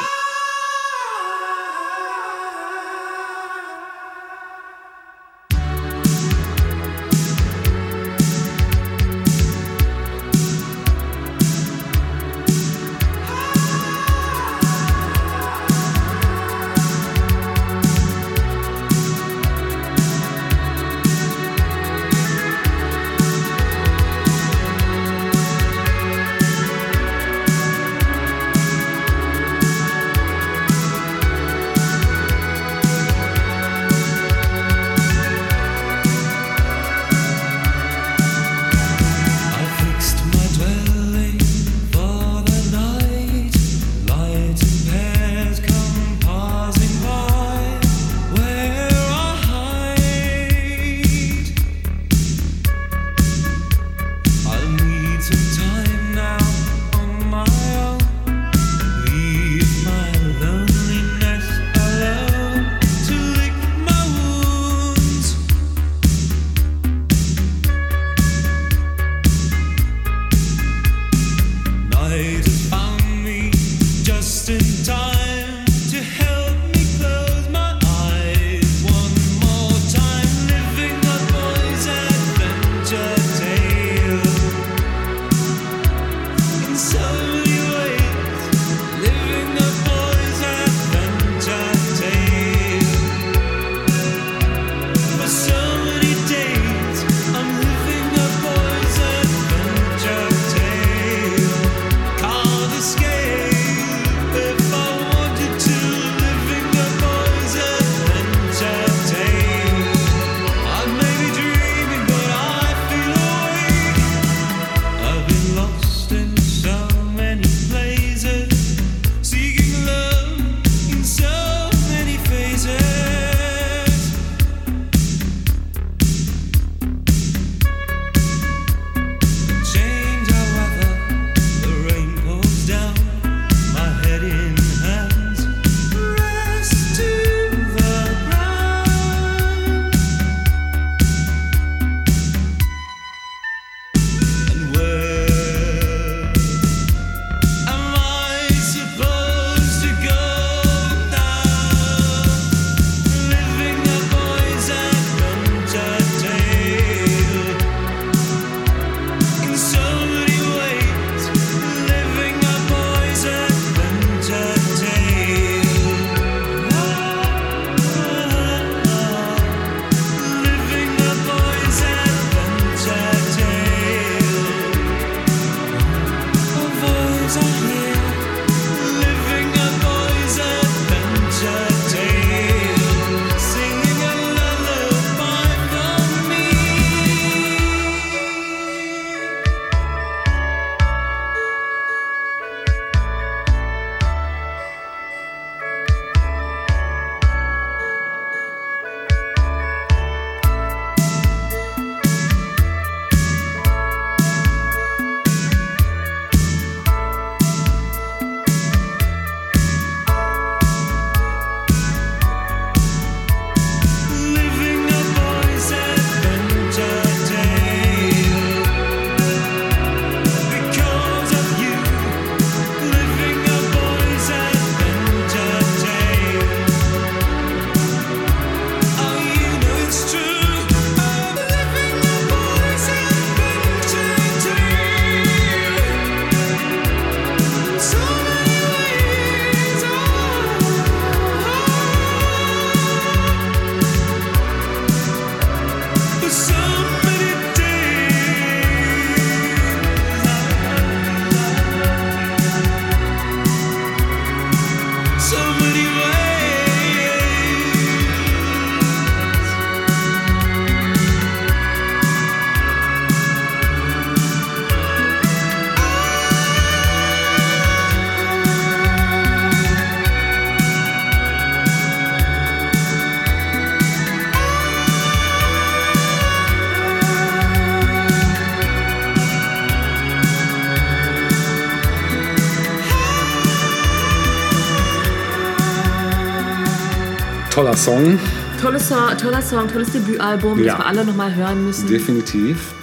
Toller Song, Tolles Song, toller Song, tolles Debütalbum, Ja. das wir alle nochmal hören müssen. definitiv.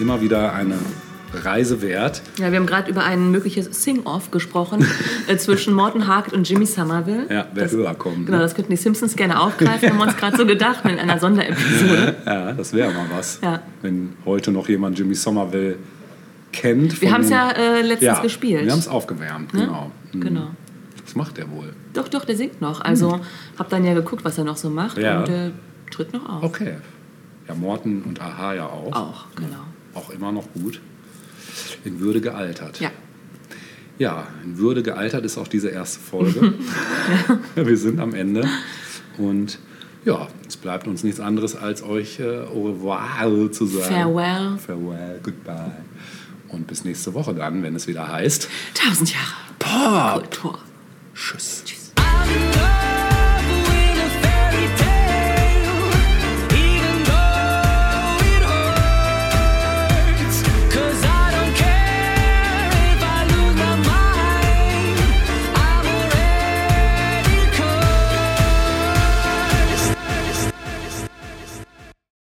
Immer wieder eine Reise wert. Ja, wir haben gerade über ein mögliches Sing-Off gesprochen äh, zwischen Morton Harket und Jimmy Somerville. Ja, wer das, höher kommt. Genau, ne? das könnten die Simpsons gerne aufgreifen, haben wir uns gerade so gedacht in einer Sonderepisode. Ja, das wäre mal was. Ja. Wenn heute noch jemand Jimmy Somerville kennt. Wir haben es ja äh, letztens ja, gespielt. Wir haben es aufgewärmt, Ne? genau. Mhm. Genau. Macht der wohl? Doch, doch, der singt noch. Also hab dann ja geguckt, was er noch so macht Ja. und der tritt noch auf. Okay. Ja, Morten und Aha ja auch. Auch, genau. Auch immer noch gut. In Würde gealtert. Ja. Ja, in Würde gealtert ist auch diese erste Folge. Wir sind am Ende. Und ja, es bleibt uns nichts anderes, als euch äh, au revoir zu sagen. Farewell. Farewell, goodbye. Und bis nächste Woche dann, wenn es wieder heißt. Tausend Jahre Pop! Tschüss. Tschüss.